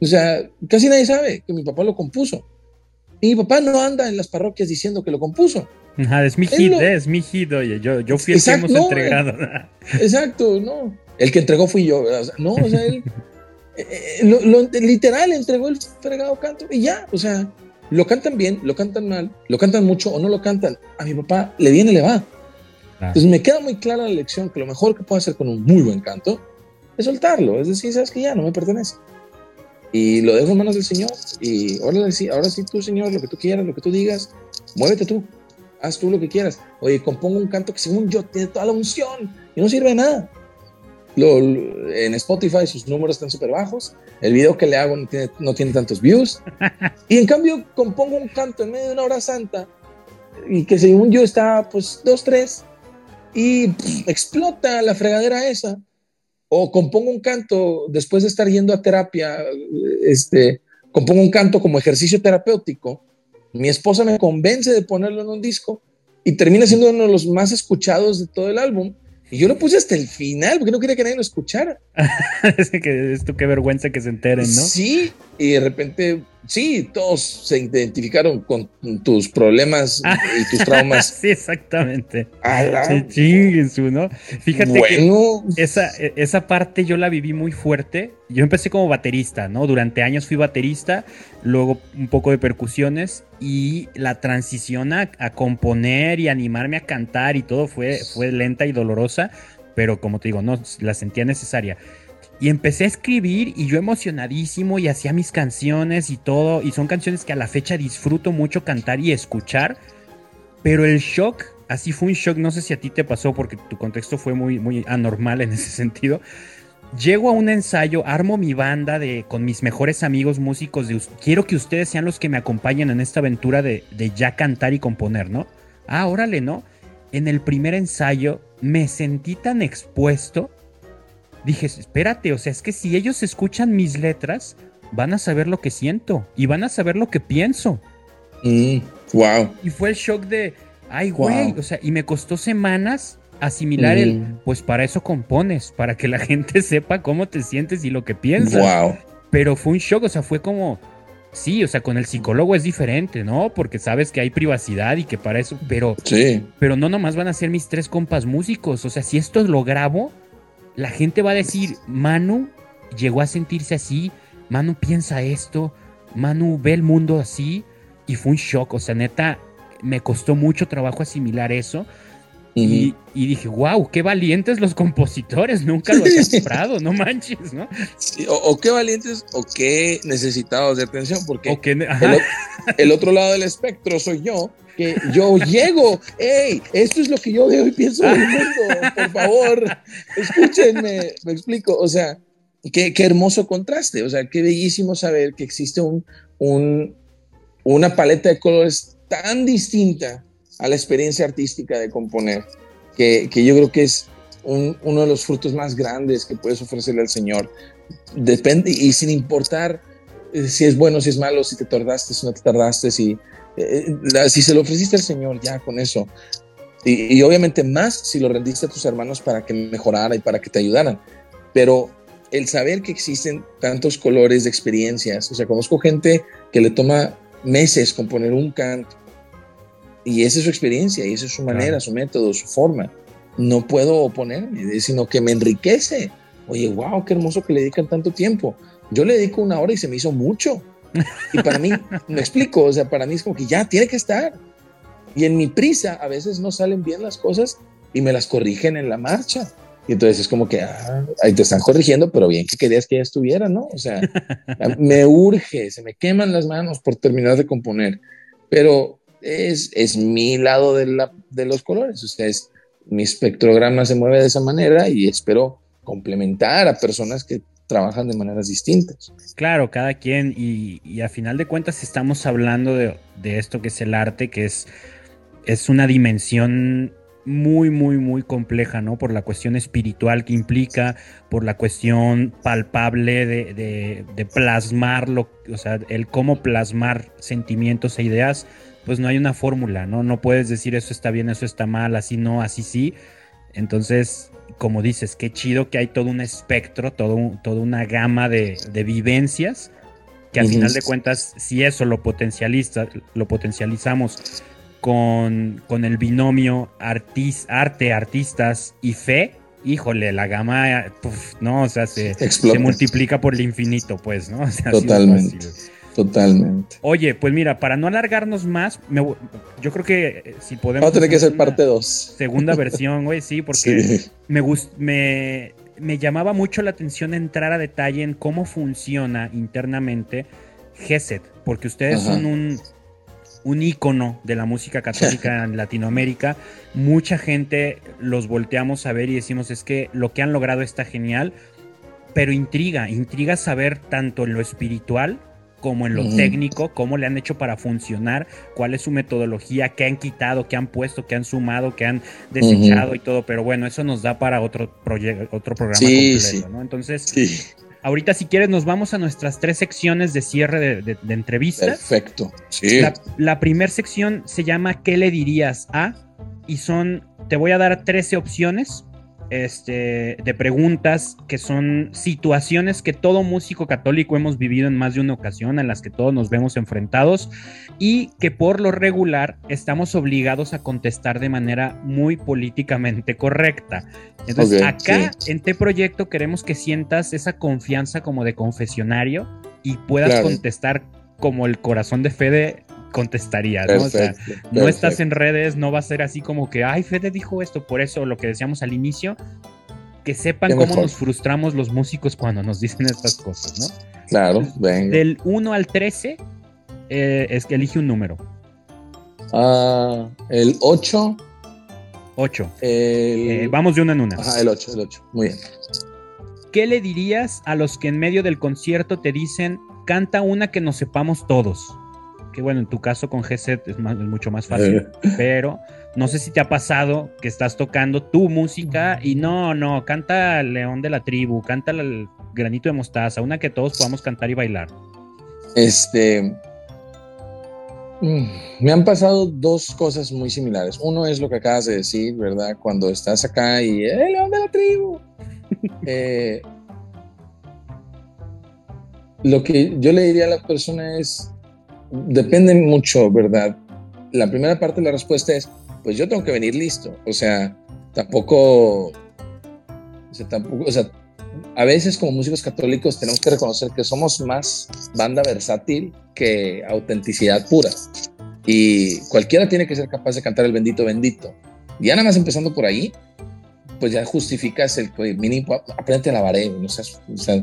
O sea, casi nadie sabe que mi papá lo compuso. Y mi papá no anda en las parroquias diciendo que lo compuso es mi hit, eh, es mi hit, oye, yo, yo fui el que hemos entregado. Eh, exacto, no. El que entregó fui yo, no, o sea, él eh, literal entregó el fregado canto y ya, o sea, lo cantan bien, lo cantan mal, lo cantan mucho o no lo cantan. A mi papá le viene, le va. Entonces me queda muy clara la lección que lo mejor que puedo hacer con un muy buen canto es soltarlo, es decir, sabes que ya no me pertenece. Y lo dejo en manos del Señor y ahora sí, ahora sí tú, Señor, lo que tú quieras, lo que tú digas, muévete tú haz tú lo que quieras. Oye, compongo un canto que según yo tiene toda la unción y no sirve de nada. en Spotify sus números están súper bajos, el video que le hago no tiene, no tiene tantos views, y en cambio compongo un canto en medio de una hora santa y que según yo está pues dos, tres, y explota la fregadera esa, o compongo un canto después de estar yendo a terapia, este, compongo un canto como ejercicio terapéutico, mi esposa me convence de ponerlo en un disco y termina siendo uno de los más escuchados de todo el álbum. Y yo lo puse hasta el final porque no quería que nadie lo escuchara. es que esto qué vergüenza que se enteren, ¿no? Sí, y de repente sí, todos se identificaron con tus problemas y tus traumas. sí, exactamente. Sí, su, ¿no? Fíjate que esa, esa parte yo la viví muy fuerte. Yo empecé como baterista, ¿no? Durante años fui baterista, luego un poco de percusiones y la transición a, componer y animarme a cantar y todo fue, fue lenta y dolorosa, pero como te digo, no, la sentía necesaria. Y empecé a escribir y yo emocionadísimo y hacía mis canciones y todo. Y son canciones que a la fecha disfruto mucho cantar y escuchar. Pero el shock, así fue un shock, no sé si a ti te pasó porque tu contexto fue muy, muy anormal en ese sentido. Llego a un ensayo, armo mi banda de, con mis mejores amigos músicos. De, quiero que ustedes sean los que me acompañen en esta aventura de, de ya cantar y componer, ¿no? Ah, órale, ¿no? En el primer ensayo me sentí tan expuesto dije, espérate, o sea, es que si ellos escuchan mis letras, van a saber lo que siento y van a saber lo que pienso. wow. Mm, y fue el shock de, ay, güey, o sea, y me costó semanas asimilar el, mm. pues para eso compones, para que la gente sepa cómo te sientes y lo que piensas. Wow. Pero fue un shock, o sea, fue como, sí, o sea, con el psicólogo es diferente, ¿no? Porque sabes que hay privacidad y que para eso, pero, sí. pero no nomás van a ser mis tres compas músicos, o sea, si esto lo grabo, la gente va a decir, Manu llegó a sentirse así, Manu piensa esto, Manu ve el mundo así, y fue un shock, o sea, neta, me costó mucho trabajo asimilar eso. Y, dije, wow, qué valientes los compositores, nunca lo había comprado, no manches, ¿no? o, qué valientes o qué necesitados de atención, porque el, otro lado del espectro soy yo, que yo llego, hey, esto es lo que yo veo y pienso del mundo, por favor, escúchenme, me explico, o sea, qué, qué hermoso contraste, o sea, qué bellísimo saber que existe un, un, una paleta de colores tan distinta a la experiencia artística de componer, que, que yo creo que es un, uno de los frutos más grandes que puedes ofrecerle al Señor. Depende, y sin importar eh, si es bueno, si es malo, si te tardaste, si no te tardaste, si, eh, si se lo ofreciste al Señor, ya con eso. Y, obviamente más si lo rendiste a tus hermanos para que mejorara y para que te ayudaran. Pero el saber que existen tantos colores de experiencias, o sea, conozco gente que le toma meses componer un canto y esa es su experiencia y esa es su manera, su método, su forma. No puedo oponerme, sino que me enriquece. Oye, wow, qué hermoso que le dedican tanto tiempo. Yo le dedico una hora y se me hizo mucho. Y para mí, me explico, o sea, para mí es como que ya tiene que estar. Y en mi prisa a veces no salen bien las cosas y me las corrigen en la marcha. Y entonces es como que, ah, ahí te están corrigiendo, pero bien que querías que ya estuviera, ¿no? O sea, me urge, se me queman las manos por terminar de componer, pero es, es mi lado de, la, de los colores, o sea, es, mi espectrograma se mueve de esa manera y espero complementar a personas que trabajan de maneras distintas. Claro, cada quien, y, a final de cuentas estamos hablando de, de, esto que es el arte, que es, es una dimensión muy, muy, muy compleja, ¿no? Por la cuestión espiritual que implica, por la cuestión palpable de, de, de plasmarlo, o sea, el cómo plasmar sentimientos e ideas, pues no hay una fórmula, ¿no? No puedes decir eso está bien, eso está mal, así no, así sí. Entonces, como dices, qué chido que hay todo un espectro, todo toda una gama de, de vivencias que al final de cuentas, si eso lo, potencializa, lo potencializamos con, con el binomio arte, artistas y fe, híjole, la gama, no, o sea, se, se, multiplica por el infinito, pues, ¿no? Totalmente. Totalmente. Oye, pues mira, para no alargarnos más, yo creo que eh, si podemos. Vamos a tener que hacer parte 2. Segunda versión, güey, sí, porque me, gust, me, me llamaba mucho la atención entrar a detalle en cómo funciona internamente GESET, porque ustedes son un un ícono de la música católica en Latinoamérica. Mucha gente los volteamos a ver y decimos es que lo que han logrado está genial, pero intriga, intriga saber tanto en lo espiritual como en lo técnico, cómo le han hecho para funcionar, cuál es su metodología, qué han quitado, qué han puesto, qué han sumado, qué han desechado y todo, pero bueno, eso nos da para otro, otro programa completo, ¿no? Entonces, sí. Ahorita, si quieres, nos vamos a nuestras tres secciones de cierre de, entrevistas. Perfecto. Sí. La, la primera sección se llama ¿Qué le dirías a? Y son, te voy a dar 13 opciones este, de preguntas que son situaciones que todo músico católico hemos vivido en más de una ocasión, en las que todos nos vemos enfrentados y que por lo regular estamos obligados a contestar de manera muy políticamente correcta. Entonces, acá en este proyecto queremos que sientas esa confianza como de confesionario y puedas contestar como el corazón de Fede contestaría, ¿no? o sea, no estás en redes, no va a ser así como que, ay, Fede dijo esto, por eso lo que decíamos al inicio, que sepan cómo nos frustramos los músicos cuando nos dicen estas cosas, ¿no? Claro, venga. Del 1 al 13, eh, es que elige un número. Ah, el 8. 8. Eh, vamos de una en una. Ajá, el 8, el 8. Muy bien. ¿Qué le dirías a los que en medio del concierto te dicen, canta una que nos sepamos todos? Que bueno, en tu caso con G-Set es, mucho más fácil, pero no sé si te ha pasado que estás tocando tu música y no, no, canta León de la Tribu, canta el Granito de Mostaza, una que todos podamos cantar y bailar. Este, mm, me han pasado dos cosas muy similares. Uno es lo que acabas de decir, ¿verdad? Cuando estás acá y ¡Eh, León de la Tribu! Eh, lo que yo le diría a la persona es, depende mucho, ¿verdad? La primera parte de la respuesta es, pues yo tengo que venir listo. O sea, tampoco, o sea, a veces como músicos católicos tenemos que reconocer que somos más banda versátil que autenticidad pura. Y cualquiera tiene que ser capaz de cantar el bendito bendito. Ya nada más empezando por ahí, pues ya justificas el mínimo, aprende a lavar, no seas, o sea,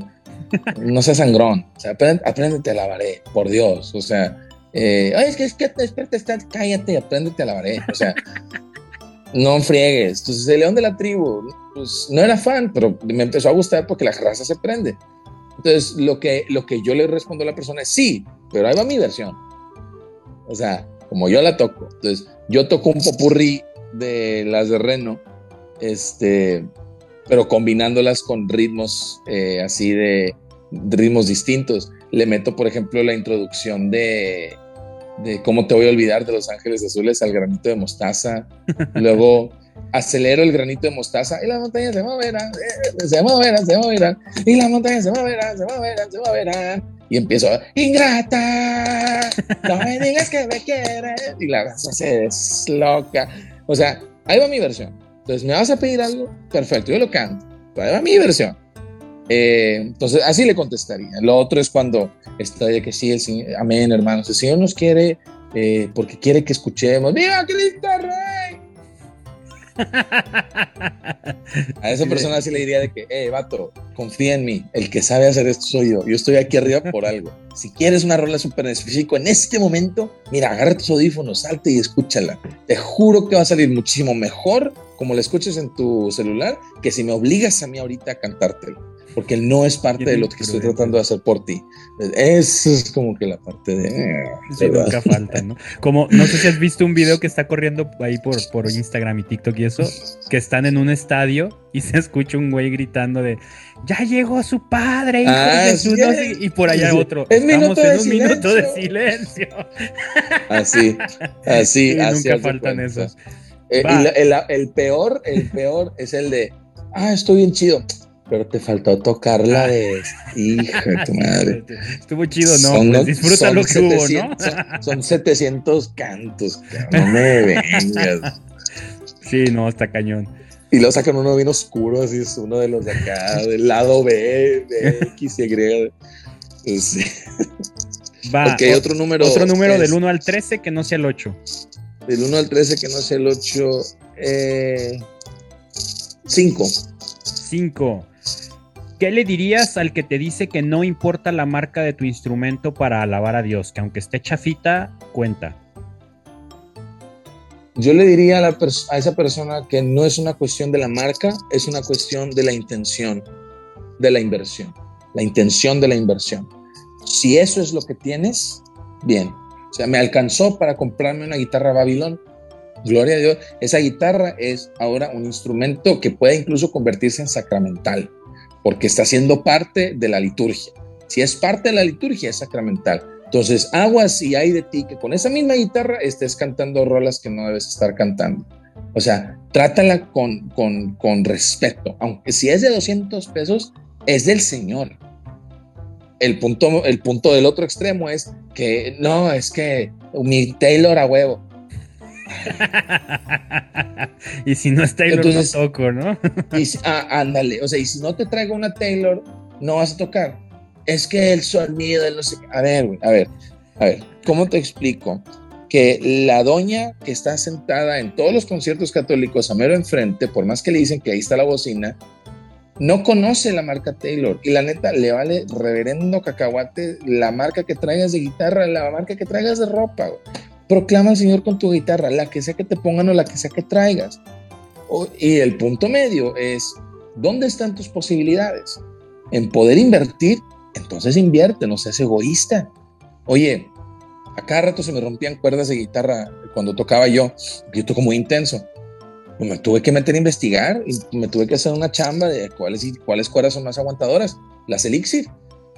no seas sangrón, o sea, apréndete a lavaré, por Dios, o sea, eh, Ay, es que, es que, espérate, está, cállate, apréndete a lavaré, o sea, no friegues. Entonces, el león de la tribu, pues no era fan, pero me empezó a gustar porque la raza se prende. Entonces, lo que, lo que yo le respondo a la persona es sí, pero ahí va mi versión. O sea, como yo la toco. Entonces, yo toco un popurrí de las de Reno, este, pero combinándolas con ritmos eh, así de ritmos distintos. Le meto, por ejemplo, la introducción de, de cómo te voy a olvidar de Los Ángeles Azules al granito de mostaza. Luego acelero el granito de mostaza y la montaña se moverán, eh, se moverán, se moverán. Y la montaña se moverán, se moverán, se moverán. Y empiezo, ingrata, no me digas que me quieres. Y la raza se desloca. O sea, ahí va mi versión. Entonces, ¿me vas a pedir algo? Perfecto, yo lo canto. Pero a mi versión. Eh, entonces, así le contestaría. Lo otro es cuando está de que sí, el Señor, amén, hermanos. El Señor nos quiere eh, porque quiere que escuchemos. ¡Viva Cristo Rey! A esa persona sí le diría de que, eh, vato, confía en mí, el que sabe hacer esto soy yo, yo estoy aquí arriba por algo. Si quieres una rola súper específica en este momento, mira, agarra tus audífonos, salte y escúchala. Te juro que va a salir muchísimo mejor como la escuches en tu celular que si me obligas a mí ahorita a cantártelo porque no es parte de lo que estoy tratando de hacer por ti. Eso es como que la parte de... Sí, nunca falta, ¿no? Como, no sé si has visto un video que está corriendo ahí por, por Instagram y TikTok y eso, que están en un estadio y se escucha un güey gritando de ya llegó su padre ah, y por allá otro estamos en un minuto de silencio. así así, nunca faltan esos. Eh, el, el, peor el peor es el de ah estoy bien chido pero te faltó tocar la de hija de tu madre. Estuvo chido, ¿no? Pues disfruta lo que hubo, ¿no? Son, 700 cantos, no me vengas. Sí, no, está cañón. Y luego sacan uno bien oscuro, así es uno de los de acá, del lado B, de X, Y. Sí. Va, okay, otro número. Otro número del 1 al 13 que no sea el 8. Del 1 al 13 que no sea el 8. 5. Eh, 5. ¿Qué le dirías al que te dice que no importa la marca de tu instrumento para alabar a Dios? Que aunque esté chafita, cuenta. Yo le diría a, esa persona que no es una cuestión de la marca, es una cuestión de la intención de la inversión. La intención de la inversión. Si eso es lo que tienes, bien. O sea, me alcanzó para comprarme una guitarra Babilón. Gloria a Dios. Esa guitarra es ahora un instrumento que puede incluso convertirse en sacramental porque está siendo parte de la liturgia. Si es parte de la liturgia, es sacramental. Entonces, aguas y hay de ti que con esa misma guitarra estés cantando rolas que no debes estar cantando. O sea, trátala con, con, con respeto. Aunque si es de 200 pesos, es del Señor. El punto, el punto del otro extremo es que no, es que mi Taylor a huevo. y si no es Taylor, Entonces, no toco, ¿no? y, ah, ándale, o sea, y si no te traigo una Taylor, no vas a tocar. Es que el sonido, no sé. A ver, güey, a ver, a ver, ¿cómo te explico? Que la doña que está sentada en todos los conciertos católicos a mero enfrente, por más que le dicen que ahí está la bocina, no conoce la marca Taylor y la neta le vale reverendo cacahuate la marca que traigas de guitarra, la marca que traigas de ropa. Güey. Proclama al Señor con tu guitarra, la que sea que te pongan o la que sea que traigas. y el punto medio es, ¿dónde están tus posibilidades? En poder invertir, entonces invierte, no seas egoísta. Oye, a cada rato se me rompían cuerdas de guitarra cuando tocaba yo, yo toco muy intenso. Pues me tuve que meter a investigar y me tuve que hacer una chamba de cuáles, cuáles cuerdas son más aguantadoras. Las Elixir.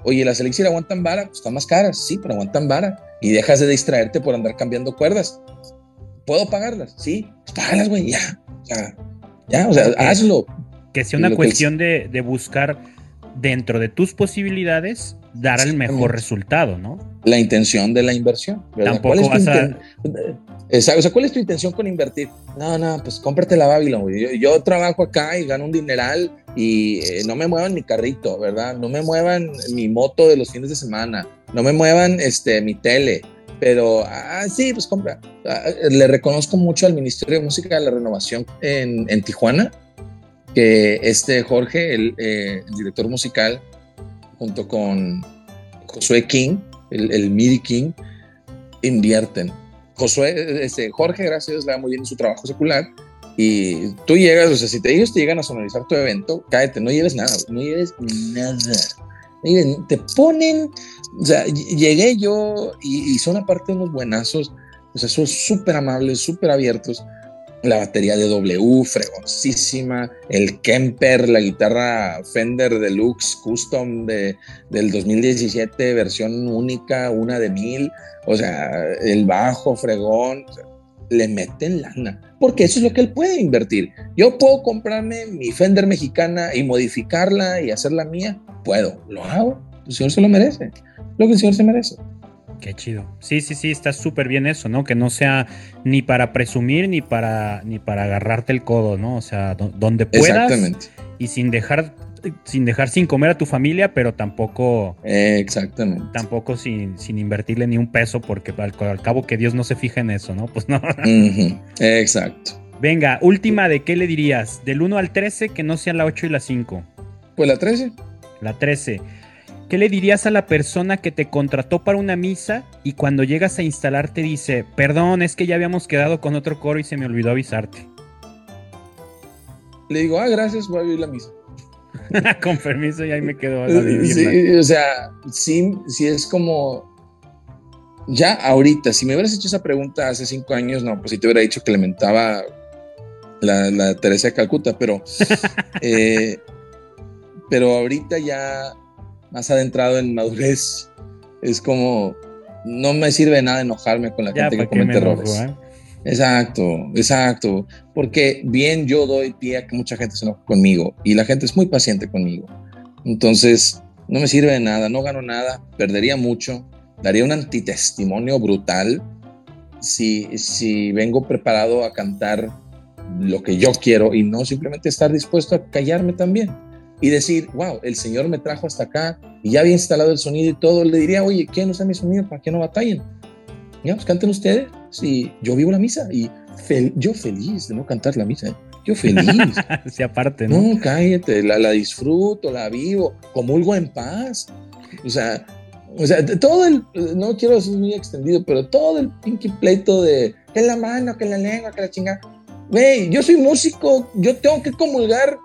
Oye, las Elixir aguantan vara, pues están más caras, sí, pero aguantan vara y dejas de distraerte por andar cambiando cuerdas. ¿Puedo pagarlas? Sí, pues págalas, güey, ya. Ya, ya, o sea, hazlo. Que sea una cuestión de, de, buscar dentro de tus posibilidades dar el mejor resultado, ¿no? La intención de la inversión. Tampoco vas a... O sea, ¿cuál es tu intención con invertir? No, no, pues cómprate la Babylon, güey. Yo, trabajo acá y gano un dineral y eh, no me muevan mi carrito, ¿verdad? No me muevan mi moto de los fines de semana, no me muevan este, mi tele, pero ah, sí, pues compra. Ah, le reconozco mucho al Ministerio de Música de la Renovación en, en Tijuana, que este Jorge, el, eh, el, director musical, junto con Josué King, el, el MIDI King, invierten. Josué, este, Jorge, gracias, le da muy bien en su trabajo secular. Y tú llegas, o sea, si te ellos te llegan a sonorizar tu evento, cállate, no lleves nada, no lleves nada. te ponen, o sea, llegué yo y, y son aparte unos buenazos, o sea, son súper amables, súper abiertos la batería de W, fregoncísima, el Kemper, la guitarra Fender Deluxe Custom de, del 2017, versión única, una de mil, o sea, el bajo, fregón, le meten lana, porque eso es lo que él puede invertir. Yo puedo comprarme mi Fender mexicana y modificarla y hacerla mía, puedo, lo hago, el señor se lo merece, lo que el señor se merece. Qué chido. Sí, sí, sí, está súper bien eso, ¿no? Que no sea ni para presumir ni para ni para agarrarte el codo, ¿no? O sea, donde puedas y sin dejar sin dejar sin comer a tu familia, pero tampoco Exactamente. Tampoco sin, sin invertirle ni un peso porque al, cabo que Dios no se fija en eso, ¿no? Pues no. Exacto. Venga, última de qué le dirías? Del 1 al 13, que no sea la 8 y la 5. Pues la 13. La 13. ¿Qué le dirías a la persona que te contrató para una misa y cuando llegas a instalar te dice, perdón, es que ya habíamos quedado con otro coro y se me olvidó avisarte? Le digo, ah, gracias, voy a vivir la misa. con permiso, y ahí me quedo a Sí, o sea, sí, sí es como, ya ahorita, si me hubieras hecho esa pregunta hace cinco años, no, pues si te hubiera dicho que lamentaba la, la Teresa de Calcuta, pero, eh, pero ahorita ya más adentrado en madurez, es como, no me sirve de nada enojarme con la gente que comete errores. ¿eh? Exacto, exacto. Porque bien yo doy pie a que mucha gente se enoje conmigo y la gente es muy paciente conmigo. Entonces, no me sirve de nada, no gano nada, perdería mucho, daría un antitestimonio brutal si, si vengo preparado a cantar lo que yo quiero y no simplemente estar dispuesto a callarme también y decir, wow, el Señor me trajo hasta acá y ya había instalado el sonido y todo, le diría, oye, ¿quién usa mi sonido? ¿Para qué no batallen? Ya, pues canten ustedes. Sí, yo vivo la misa y yo feliz de no cantar la misa. ¿eh? Yo feliz. sí, aparte, ¿no? No, cállate, la, la disfruto, la vivo, comulgo en paz. O sea, o sea, todo el, no quiero ser muy extendido, pero todo el pinky pleito de que la mano, que la lengua, que la chinga. Güey, yo soy músico, yo tengo que comulgar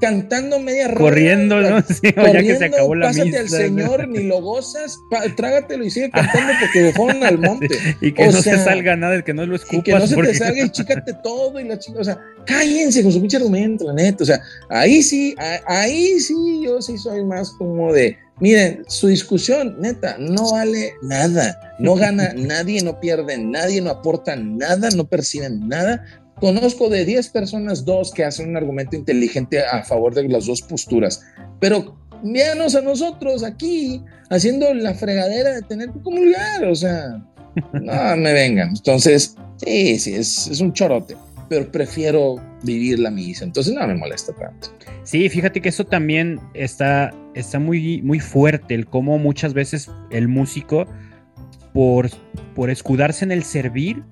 cantando media Corriendo, ¿no? Sí, corriendo, ya que se acabó la pásate al Señor, ni lo gozas, trágatelo y sigue cantando porque me fueron al monte. y que no se salga nada, que no lo escupas. Y que no se te salga y chícate todo y la chica, o sea, cállense con su pinche argumento, la neta, o sea, ahí sí, ahí sí, yo sí soy más como de, miren, su discusión, neta, no vale nada, no gana nadie, no pierde nadie, no aporta nada, no perciben nada, Conozco de 10 personas, dos que hacen un argumento inteligente a favor de las dos posturas, pero véanos a nosotros aquí haciendo la fregadera de tener que comulgar, o sea, no me vengan. Entonces, sí, sí, es, es un chorote, pero prefiero vivir la misa, entonces no me molesta tanto. Sí, fíjate que eso también está, está muy, muy fuerte, el cómo muchas veces el músico, por, por escudarse en el servir,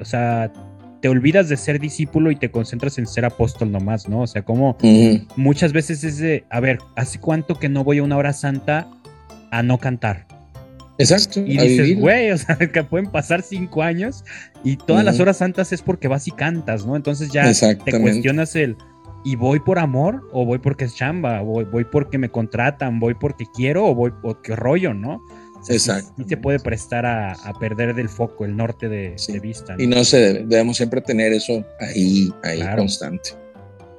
o sea, te olvidas de ser discípulo y te concentras en ser apóstol nomás, ¿no? O sea, como muchas veces es de, a ver, ¿hace cuánto que no voy a una hora santa a no cantar? Exacto. Y dices, güey, o sea, que pueden pasar cinco años y todas las horas santas es porque vas y cantas, ¿no? Entonces ya te cuestionas el, ¿y voy por amor o voy porque es chamba? ¿Voy, voy porque me contratan? ¿Voy porque quiero o voy porque rollo, no? Exacto. Y se puede prestar a, perder del foco, el norte de, vista. Y no se debe, debemos siempre tener eso ahí, ahí constante.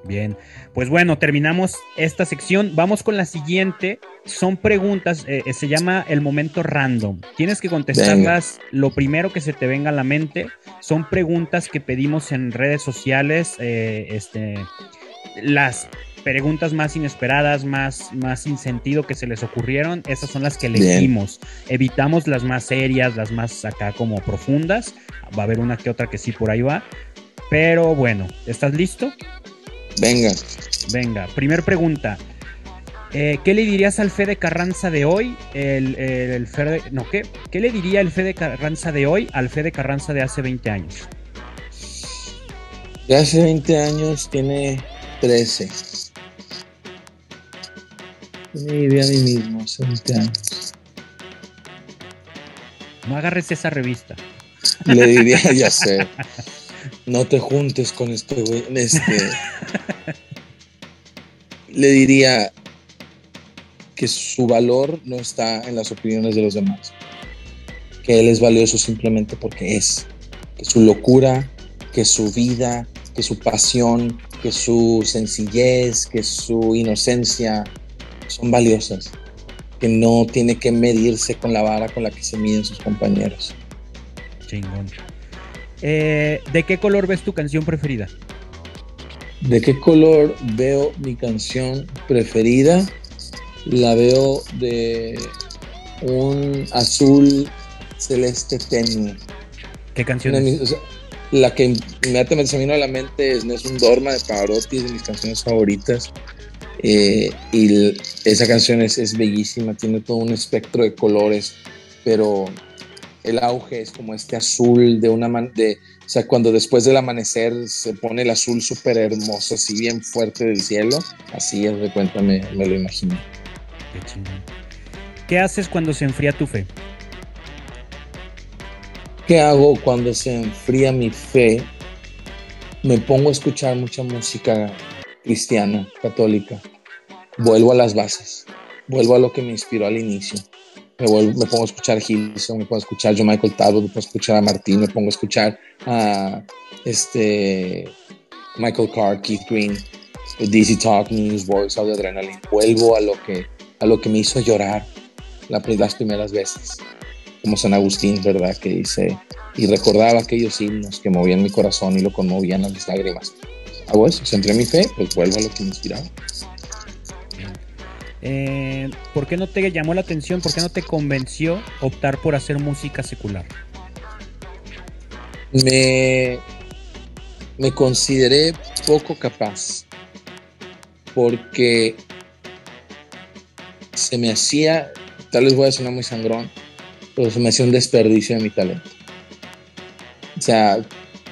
Bien, pues bueno, terminamos esta sección. Vamos con la siguiente. Son preguntas, eh, eh, se llama el momento random. Tienes que contestarlas lo primero que se te venga a la mente. Son preguntas que pedimos en redes sociales. Eh, este, las preguntas más inesperadas, más, más sin sentido que se les ocurrieron, esas son las que elegimos. Evitamos las más serias, las más acá como profundas. Va a haber una que otra que sí por ahí va. Pero bueno, ¿estás listo? Venga. Venga, primer pregunta. Eh, ¿Qué le dirías al Fede Carranza de hoy? El, el, Fede, no, ¿qué? ¿Qué le diría el Fede Carranza de hoy al Fede Carranza de hace 20 años? De hace 20 años tiene 13. Me viví a mí mismo hace 20 años. No agarres esa revista. Le diría, ya sé. No te juntes con este güey. Este, le diría que su valor no está en las opiniones de los demás. Que él es valioso simplemente porque es. Que su locura, que su vida, que su pasión, que su sencillez, que su inocencia, son valiosas, que no tiene que medirse con la vara con la que se miden sus compañeros. Chingón. Eh, ¿De qué color ves tu canción preferida? ¿De qué color veo mi canción preferida? La veo de un azul celeste tenue. ¿Qué canción es? la que inmediatamente se me vino a la mente es un Dorma de Pavarotti, es de mis canciones favoritas. Eh, y esa canción es, es, bellísima, tiene todo un espectro de colores, pero el auge es como este azul de una de, o sea, cuando después del amanecer se pone el azul súper hermoso, así bien fuerte del cielo, así es de cuenta me, me lo imagino. Qué chingón. ¿Qué haces cuando se enfría tu fe? ¿Qué hago cuando se enfría mi fe? Me pongo a escuchar mucha música cristiana, católica. Vuelvo a las bases, vuelvo a lo que me inspiró al inicio me, pongo a escuchar Gilson, me pongo a escuchar John Michael Talbot, me pongo a escuchar a Martín, me pongo a escuchar a este, Michael Carr, Keith Green, DC Talk, Newsboys, Audio Adrenaline. Vuelvo a lo que, a lo que me hizo llorar las primeras veces, como San Agustín, ¿verdad? Que dice, y recordaba aquellos himnos que movían mi corazón y lo conmovían mis lágrimas. Hago eso, siempre mi fe, pues vuelvo a lo que me inspiraba. Eh, ¿Por qué no te llamó la atención? ¿Por qué no te convenció optar por hacer música secular? Me, me consideré poco capaz porque se me hacía, tal vez voy a sonar muy sangrón, pero se me hacía un desperdicio de mi talento. O sea,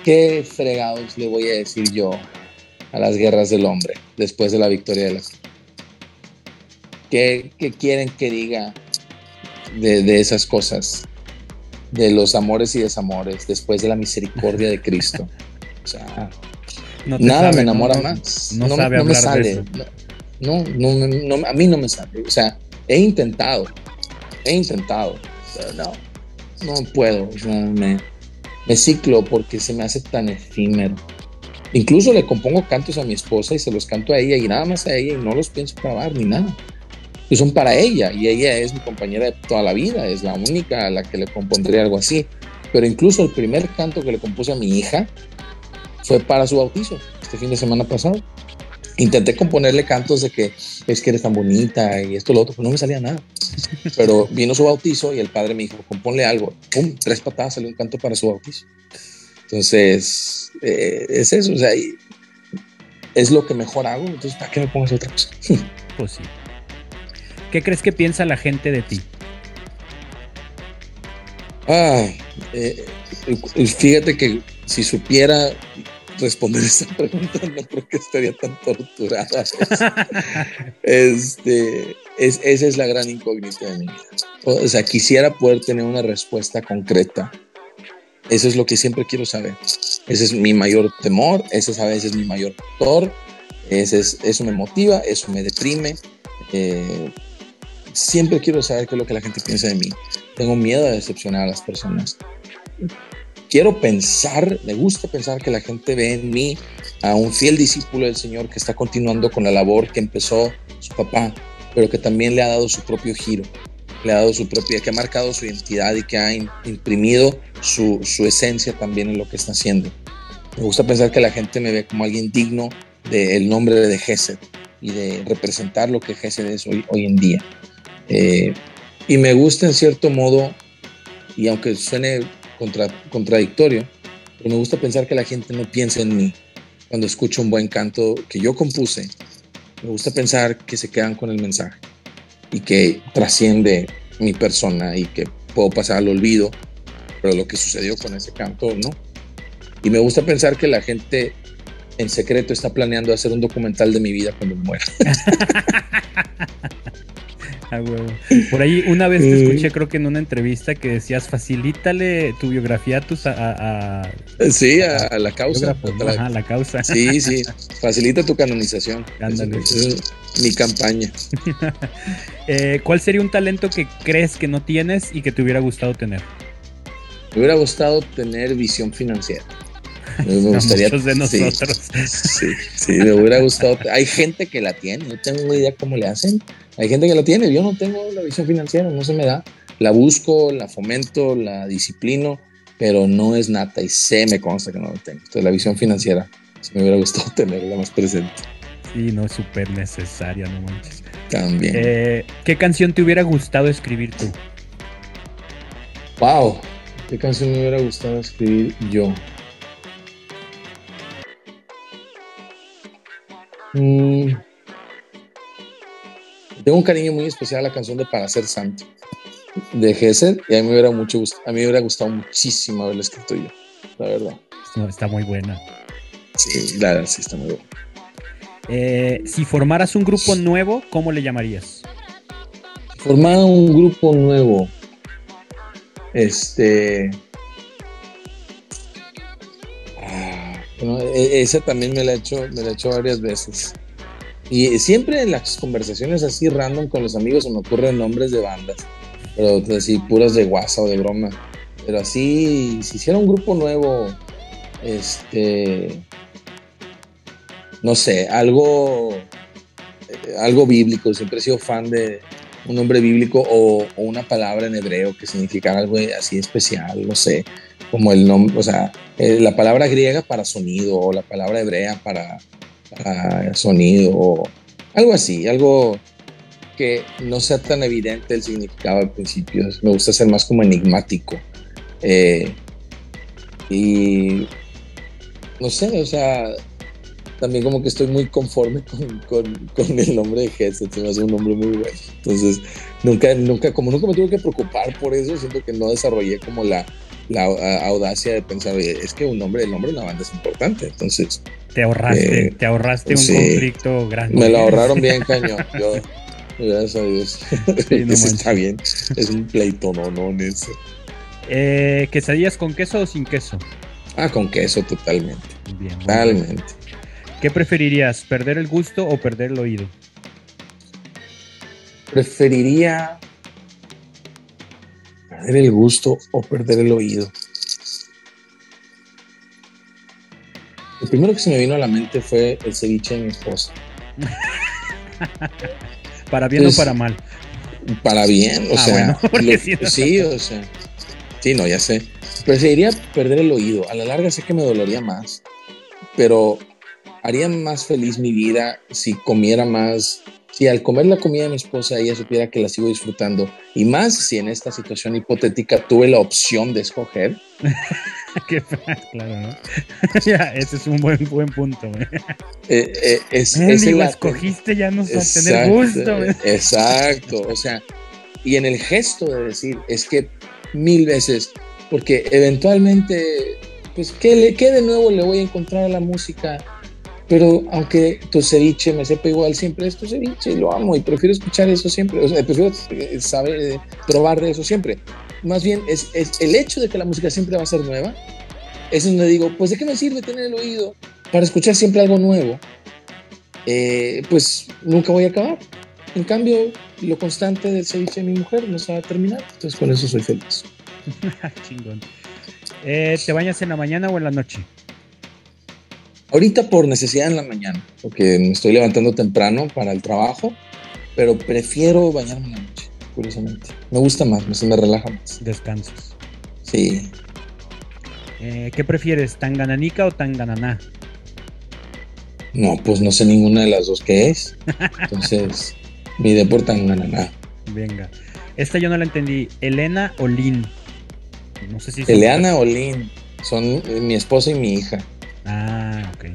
¿qué fregados le voy a decir yo a las guerras del hombre después de la victoria de la ¿Qué, quieren que diga de, esas cosas? De los amores y desamores después de la misericordia de Cristo. O sea, nada me enamora más. No, me sale. No, a mí no me sale. O sea, he intentado, he intentado, pero no, no puedo. me, me ciclo porque se me hace tan efímero. Incluso le compongo cantos a mi esposa y se los canto a ella y nada más a ella y no los pienso grabar ni nada que son para ella y ella es mi compañera de toda la vida, es la única a la que le compondría algo así. Pero incluso el primer canto que le compuse a mi hija fue para su bautizo, este fin de semana pasado. Intenté componerle cantos de que es que eres tan bonita y esto lo otro, pero no me salía nada. Pero vino su bautizo y el padre me dijo, componle algo. ¡Pum! Tres patadas salió un canto para su bautizo. Entonces, eh, es eso, o sea, es lo que mejor hago, entonces ¿para qué me pongas otra cosa? pues sí. ¿Qué crees que piensa la gente de ti? Ah, eh, fíjate que si supiera responder esa pregunta, no creo que estaría tan torturada. este, es, esa es la gran incógnita de mi vida. O sea, quisiera poder tener una respuesta concreta. Eso es lo que siempre quiero saber. Ese es mi mayor temor, ese es a veces mi mayor motor, ese es, eso me motiva, eso me deprime. Eh, siempre quiero saber qué es lo que la gente piensa de mí. Tengo miedo de decepcionar a las personas. Quiero pensar, me gusta pensar que la gente ve en mí a un fiel discípulo del Señor que está continuando con la labor que empezó su papá, pero que también le ha dado su propio giro, le ha dado su propia, que ha marcado su identidad y que ha imprimido su, su esencia también en lo que está haciendo. Me gusta pensar que la gente me ve como alguien digno del nombre de Gesed y de representar lo que Gesed es hoy, hoy en día. Eh, y me gusta en cierto modo, y aunque suene contradictorio, pero me gusta pensar que la gente no piensa en mí cuando escucho un buen canto que yo compuse. Me gusta pensar que se quedan con el mensaje y que trasciende mi persona y que puedo pasar al olvido, pero lo que sucedió con ese canto, ¿no? Y me gusta pensar que la gente en secreto está planeando hacer un documental de mi vida cuando muera. Por ahí una vez te escuché, creo que en una entrevista que decías, facilítale tu biografía a tus... A, sí, a, la causa. a la causa. Sí, sí, facilita tu canonización. Mi campaña. Eh, ¿Cuál sería un talento que crees que no tienes y que te hubiera gustado tener? Me hubiera gustado tener visión financiera. Me, gustaría. de nosotros. Sí, sí, me hubiera gustado. Hay gente que la tiene, no tengo idea cómo le hacen. Hay gente que la tiene, yo no tengo la visión financiera, no se me da. La busco, la fomento, la disciplino, pero no es nata y sé, me consta que no lo tengo. Entonces la visión financiera, si me hubiera gustado tenerla más presente. Sí, no es súper necesaria, no manches. También. Eh, ¿Qué canción te hubiera gustado escribir tú? Wow, ¿qué canción me hubiera gustado escribir yo? Mm, tengo un cariño muy especial a la canción de Para ser santo. de Gesser y a mí me hubiera mucho a mí me hubiera gustado muchísimo haberla escrito yo, la verdad. está muy buena. Sí, la verdad sí está muy buena. Eh, si formaras un grupo nuevo, ¿cómo le llamarías? Formar un grupo nuevo. Este. Ah, e, esa también me la he hecho, me la he hecho varias veces. Y siempre en las conversaciones así random con los amigos se me ocurren nombres de bandas, pero así puras de guasa o de broma. Pero así, si hiciera un grupo nuevo, este, no sé, algo, eh, algo bíblico. Siempre he sido fan de un nombre bíblico o, una palabra en hebreo que significa algo así especial, no sé, como el nombre, o sea, eh, la palabra griega para sonido o la palabra hebrea para, sonido o algo así, algo que no sea tan evidente el significado al principio. Me gusta ser más como enigmático. Eh, y no sé, o sea, también como que estoy muy conforme con, el nombre de Gesset, se me hace un nombre muy bueno. Entonces, nunca, nunca, como nunca me tuve que preocupar por eso, siento que no desarrollé como la, la audacia de pensar, es que un nombre, el nombre de una banda es importante, entonces... Te ahorraste, eh, te ahorraste un conflicto grande. Me lo ahorraron bien cañón, yo, gracias a Dios. está bien, es un pleito, no, no, eso. Eh, ¿Quesadillas con queso o sin queso? Ah, con queso totalmente. Bien, totalmente. ¿Qué preferirías, perder el gusto o perder el oído? Preferiría perder el gusto o perder el oído. Lo primero que se me vino a la mente fue el ceviche de mi esposa. para bien o para mal. Para bien, o ah, sea, sí, o sea, sí, no, ya sé. Preferiría perder el oído. A la larga sé que me dolería más, pero haría más feliz mi vida si comiera más, si al comer la comida de mi esposa ella supiera que la sigo disfrutando y más si en esta situación hipotética tuve la opción de escoger. Qué claro, ¿no? ya, ese es un buen, buen punto. Eh, eh, es, escogiste ya no a tener gusto. Exacto, o sea, y en el gesto de decir, es que mil veces, porque eventualmente, pues, ¿qué, le, qué de nuevo le voy a encontrar a la música? Pero aunque tu ceviche me sepa igual, siempre es tu ceviche lo amo y prefiero escuchar eso siempre, o sea, prefiero eh, saber, eh, probar de eso siempre. Más bien es, es, el hecho de que la música siempre va a ser nueva, es donde digo, pues de qué me sirve tener el oído para escuchar siempre algo nuevo, eh, pues nunca voy a acabar. En cambio, lo constante del ceviche de mi mujer no se va a terminar, entonces con eso soy feliz. Chingón. ¿Te bañas en la mañana o en la noche? Ahorita por necesidad en la mañana, porque me estoy levantando temprano para el trabajo, pero prefiero bañarme en la noche, curiosamente. Me gusta más, me, me relaja más. Descansas. Sí. Eh, ¿Qué prefieres, tangananica o tangananá? No, pues no sé ninguna de las dos que es. Entonces, mi por tangananá. Venga. Esta yo no la entendí. ¿Elena o Lin? No sé si... Eleana o Lin. Son eh, mi esposa y mi hija. Ah, ok.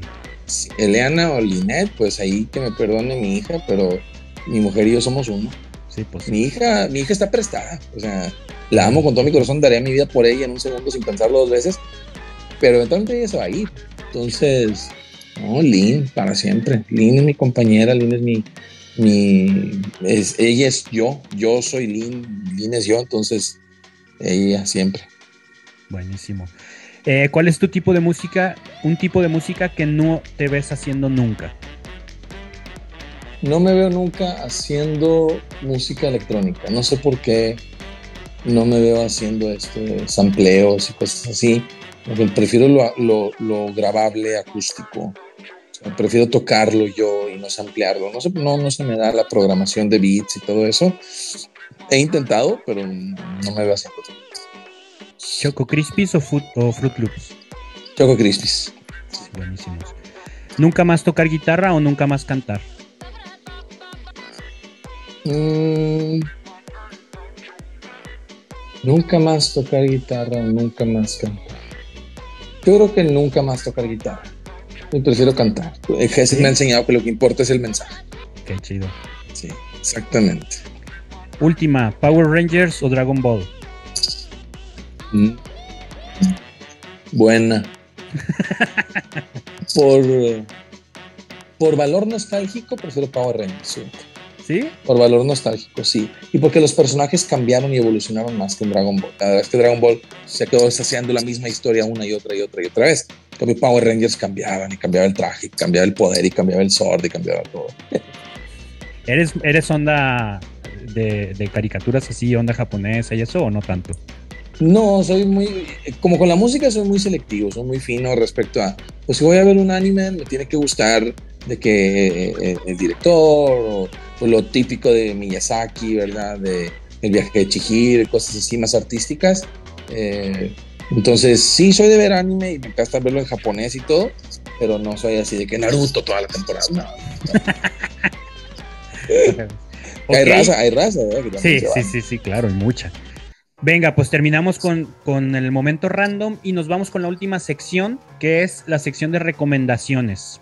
Eleana o Linet, pues ahí que me perdone mi hija, pero mi mujer y yo somos uno. Sí, pues. Mi hija, mi hija está prestada. O sea, la amo con todo mi corazón, daré mi vida por ella en un segundo sin pensarlo dos veces. Pero eventualmente ella se va a ir. Entonces, no, Lynn, para siempre. Lynn es mi compañera, Lynn es mi. mi es, ella es yo, yo soy Lynn, Lynn es yo, entonces ella siempre. Buenísimo. Eh, ¿Cuál es tu tipo de música? Un tipo de música que no te ves haciendo nunca. No me veo nunca haciendo música electrónica. No sé por qué no me veo haciendo este, sampleos y cosas así. prefiero lo, grabable acústico. prefiero tocarlo yo y no samplearlo. No, sé, no, no se me da la programación de beats y todo eso. He intentado, pero no me veo haciendo. ¿Choco Crispies o, Fruit, Loops? Choco Crispies. Buenísimos. ¿Nunca más tocar guitarra o nunca más cantar? Mm. nunca más tocar guitarra o nunca más cantar. Yo creo que nunca más tocar guitarra. Yo prefiero cantar. Jesús me ha enseñado que lo que importa es el mensaje. Qué chido. Sí, exactamente. Última, Power Rangers o Dragon Ball. Mm. Buena. por, por valor nostálgico, prefiero Power Rangers. ¿Sí? Por valor nostálgico, sí. Y porque los personajes cambiaron y evolucionaron más que en Dragon Ball. La verdad es que Dragon Ball se quedó haciendo la misma historia una y otra y otra y otra vez. En Power Rangers cambiaban y cambiaba el traje, y cambiaba el poder y cambiaba el sword y cambiaba todo. ¿Eres, eres onda de, de caricaturas así, onda japonesa y eso o no tanto? No, soy muy, como con la música soy muy selectivo, soy muy fino respecto a, pues si voy a ver un anime me tiene que gustar de que eh, el director o, lo típico de Miyazaki, ¿verdad? De el viaje de Chihiro cosas así más artísticas. Eh, entonces sí soy de ver anime y me encanta verlo en japonés y todo, pero no soy así de que Naruto toda la temporada. No, Hay raza, hay raza, ¿verdad? Sí, sí, sí, sí, claro, hay mucha. Venga, pues terminamos con, con, el momento random y nos vamos con la última sección, que es la sección de recomendaciones.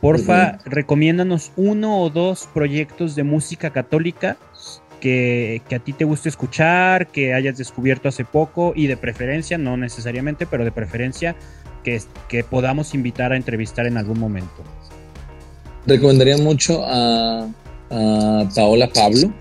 Porfa, recomiéndanos uno o dos proyectos de música católica que, que, a ti te guste escuchar, que hayas descubierto hace poco y de preferencia, no necesariamente, pero de preferencia, que, que podamos invitar a entrevistar en algún momento. Recomendaría mucho a, a Paola Pablo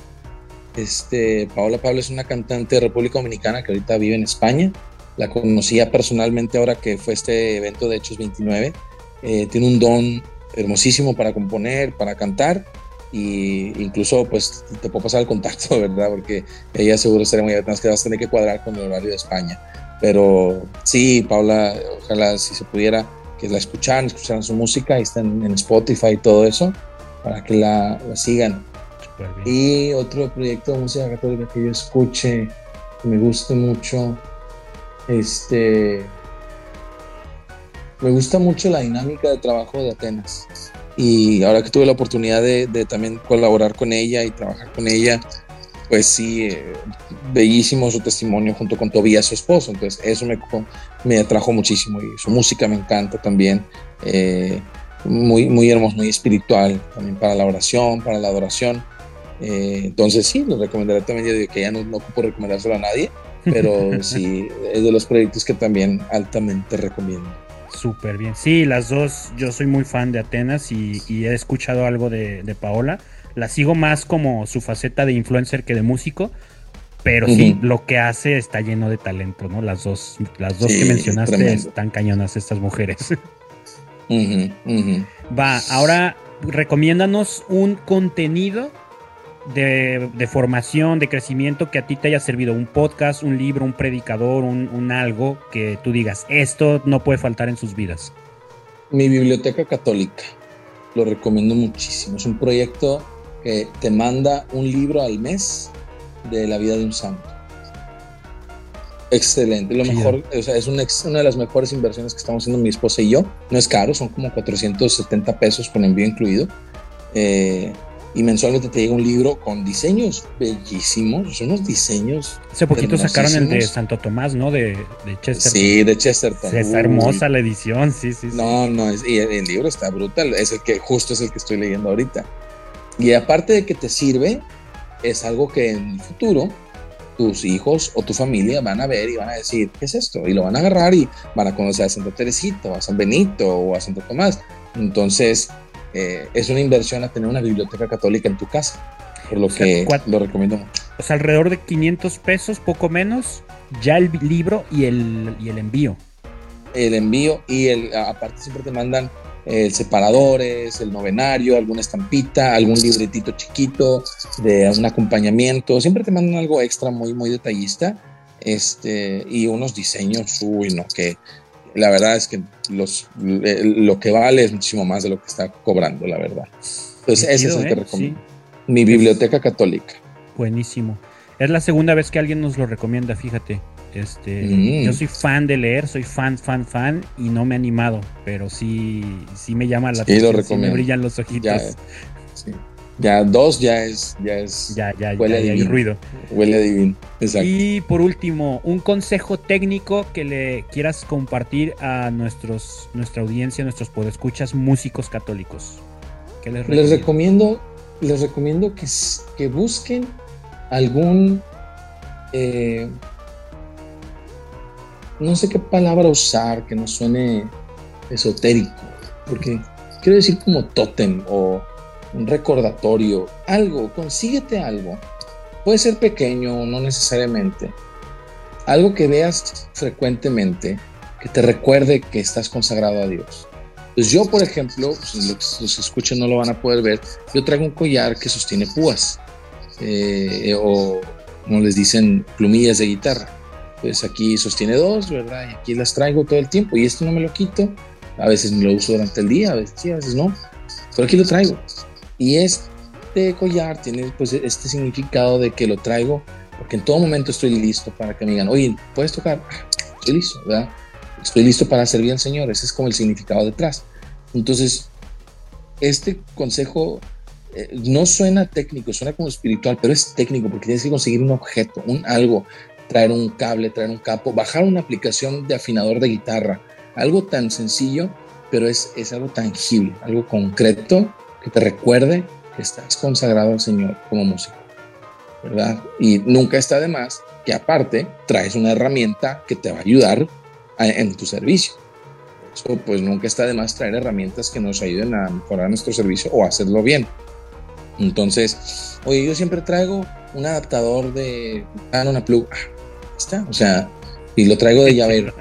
este, Paola Pablo es una cantante de República Dominicana que ahorita vive en España. La conocía personalmente ahora que fue este evento de Hechos 29. Eh, tiene un don hermosísimo para componer, para cantar y incluso pues te puedo pasar el contacto, ¿verdad? Porque ella seguro estaría muy atrás que vas a tener que cuadrar con el horario de España. Pero sí, Paula, ojalá si se pudiera que la escucharan, escucharan su música, ahí está en, Spotify y todo eso, para que la, la sigan. Y otro proyecto de música católica que yo escuche, que me guste mucho, este, me gusta mucho la dinámica de trabajo de Atenas. Y ahora que tuve la oportunidad de, también colaborar con ella y trabajar con ella, pues sí, eh, bellísimo su testimonio junto con Tobías, su esposo. Entonces, eso me, me atrajo muchísimo y su música me encanta también. Eh, muy, muy hermoso, muy espiritual, también para la oración, para la adoración. Eh, entonces sí, lo recomendaré también, que ya no, no ocupo recomendárselo a nadie, pero sí, es de los proyectos que también altamente recomiendo. Súper bien. Sí, las dos, yo soy muy fan de Atenas y, he escuchado algo de, Paola. La sigo más como su faceta de influencer que de músico, pero sí, lo que hace está lleno de talento, ¿no? Las dos, las dos que mencionaste están cañonas estas mujeres. Va, ahora recomiéndanos un contenido de, formación, de crecimiento que a ti te haya servido? Un podcast, un libro, un predicador, un, algo que tú digas, esto no puede faltar en sus vidas. Mi biblioteca católica, lo recomiendo muchísimo. Es un proyecto que te manda un libro al mes de la vida de un santo. Excelente, lo mejor, o sea, es una, una, de las mejores inversiones que estamos haciendo mi esposa y yo. No es caro, son como 470 pesos con envío incluido. Eh, y mensualmente te llega un libro con diseños bellísimos, son unos diseños. Hace poquito sacaron el de Santo Tomás, ¿no? De, de Chesterton. Sí, de Chesterton. está hermosa la edición, sí, sí. No, no, y el, libro está brutal, es el que justo es el que estoy leyendo ahorita. Y aparte de que te sirve, es algo que en el futuro tus hijos o tu familia van a ver y van a decir, ¿qué es esto? Y lo van a agarrar y van a conocer a Santa Teresita, o a San Benito, o a Santo Tomás. Entonces, eh, es una inversión a tener una biblioteca católica en tu casa, por lo que lo recomiendo mucho. O sea, alrededor de 500 pesos, poco menos, ya el libro y el, y el envío. El envío y el, aparte siempre te mandan eh, separadores, el novenario, alguna estampita, algún libretito chiquito de un acompañamiento. Siempre te mandan algo extra muy, muy detallista. Este, y unos diseños, uy, no, que la verdad es que los, eh, lo que vale es muchísimo más de lo que está cobrando, la verdad. Entonces, ese es el que ¿eh? recomiendo. Mi biblioteca católica. Buenísimo. Es la segunda vez que alguien nos lo recomienda, fíjate. Este, mm. Yo soy fan de leer, soy fan, fan, fan y no me he animado, pero sí, sí me llama la atención, sí me brillan los ojitos. Ya dos ya es, ya es. Ya, ya, huele ya, hay ruido. Huele divino. Exacto. Y por último, un consejo técnico que le quieras compartir a nuestros, nuestra audiencia, nuestros podescuchas músicos católicos. ¿Qué les, les recomiendo? Les recomiendo que, que busquen algún, eh, no sé qué palabra usar que no suene esotérico, porque quiero decir como tótem o un recordatorio, algo, consíguete algo. Puede ser pequeño, no necesariamente. Algo que veas frecuentemente, que te recuerde que estás consagrado a Dios. Pues yo, por ejemplo, los, que escuchan no lo van a poder ver, yo traigo un collar que sostiene púas, eh, o como les dicen, plumillas de guitarra. Pues aquí sostiene dos, ¿verdad? Y aquí las traigo todo el tiempo y esto no me lo quito. A veces me lo uso durante el día, a veces sí, a veces no. Pero aquí lo traigo. Y este collar tiene pues este significado de que lo traigo porque en todo momento estoy listo para que me digan, oye, ¿puedes tocar? Estoy listo, ¿verdad? Estoy listo para servir al Señor. Ese es como el significado detrás. Entonces, este consejo eh, no suena técnico, suena como espiritual, pero es técnico porque tienes que conseguir un objeto, un algo, traer un cable, traer un capo, bajar una aplicación de afinador de guitarra, algo tan sencillo, pero es, es algo tangible, algo concreto que te recuerde que estás consagrado al Señor como músico, ¿verdad? Y nunca está de más que aparte traes una herramienta que te va a ayudar en tu servicio. Eso pues nunca está de más traer herramientas que nos ayuden a mejorar nuestro servicio o hacerlo bien. Entonces, oye, yo siempre traigo un adaptador de una plug. Ah, está, o sea, y lo traigo de llavero.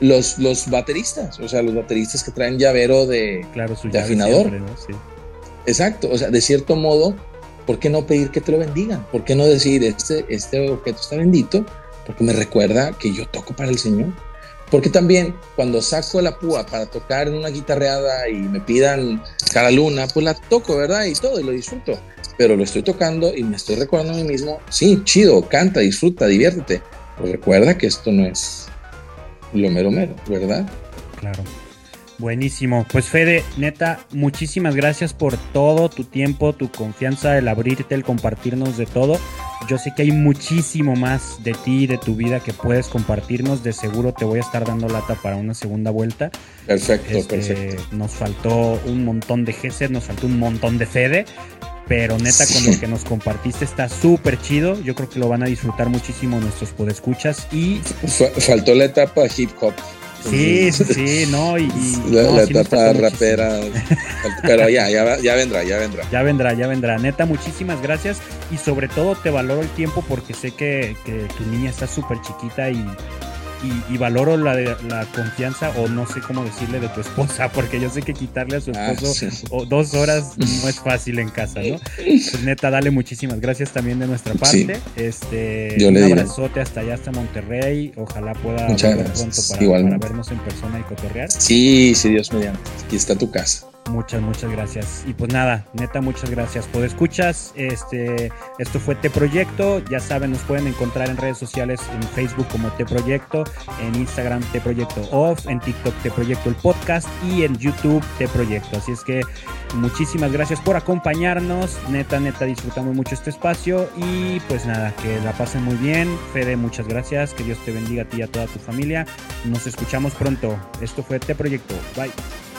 Los, los bateristas, o sea, los bateristas que traen llavero de, claro, de afinador. Exacto, o sea, de cierto modo, ¿por qué no pedir que te lo bendigan? ¿Por qué no decir, este, este objeto está bendito? Porque me recuerda que yo toco para el Señor. Porque también cuando saco la púa para tocar en una guitarreada y me pidan cada luna, pues la toco, ¿verdad? Y todo, y lo disfruto. Pero lo estoy tocando y me estoy recordando a mí mismo, sí, chido, canta, disfruta, diviértete. Pero recuerda que esto no es lo mero mero, ¿verdad? Claro. Buenísimo. Pues Fede, neta, muchísimas gracias por todo tu tiempo, tu confianza, el abrirte, el compartirnos de todo. Yo sé que hay muchísimo más de ti y de tu vida que puedes compartirnos. De seguro te voy a estar dando lata para una segunda vuelta. Perfecto, Este, perfecto. Nos faltó un montón de GC, nos faltó un montón de Fede. Pero neta, con lo que nos compartiste está súper chido. Yo creo que lo van a disfrutar muchísimo nuestros podescuchas. Y Fa- Faltó la etapa hip hop. sí, sí, sí, no. Y, y- La, no, la sí etapa muchísimo. rapera. Pero ya, ya, ya vendrá, ya vendrá. Ya vendrá, ya vendrá. Neta, muchísimas gracias. Y sobre todo te valoro el tiempo porque sé que, que tu niña está súper chiquita y, y, y valoro la, la confianza, o no sé cómo decirle, de tu esposa, porque yo sé que quitarle a su Ah, esposo sí. o dos horas no es fácil en casa, ¿no? Pues neta, dale muchísimas gracias también de nuestra parte. Este, Yo un le diré. abrazote hasta allá, hasta Monterrey. Ojalá pueda Muchas volver gracias. pronto para vernos en persona y cotorrear. Sí, sí, Dios mediante. Aquí está tu casa. Muchas, muchas gracias. Y pues nada, neta, muchas gracias. Por escuchas, este, esto fue T Proyecto. Ya saben, nos pueden encontrar en redes sociales, en Facebook como T Proyecto, en Instagram T Proyecto Off, en TikTok T Proyecto el podcast y en YouTube T Proyecto. Así es que muchísimas gracias por acompañarnos. Neta, neta, disfrutamos mucho este espacio y pues nada, que la pasen muy bien. Fede, muchas gracias. Que Dios te bendiga a ti y a toda tu familia. Nos escuchamos pronto. Esto fue T Proyecto. Bye.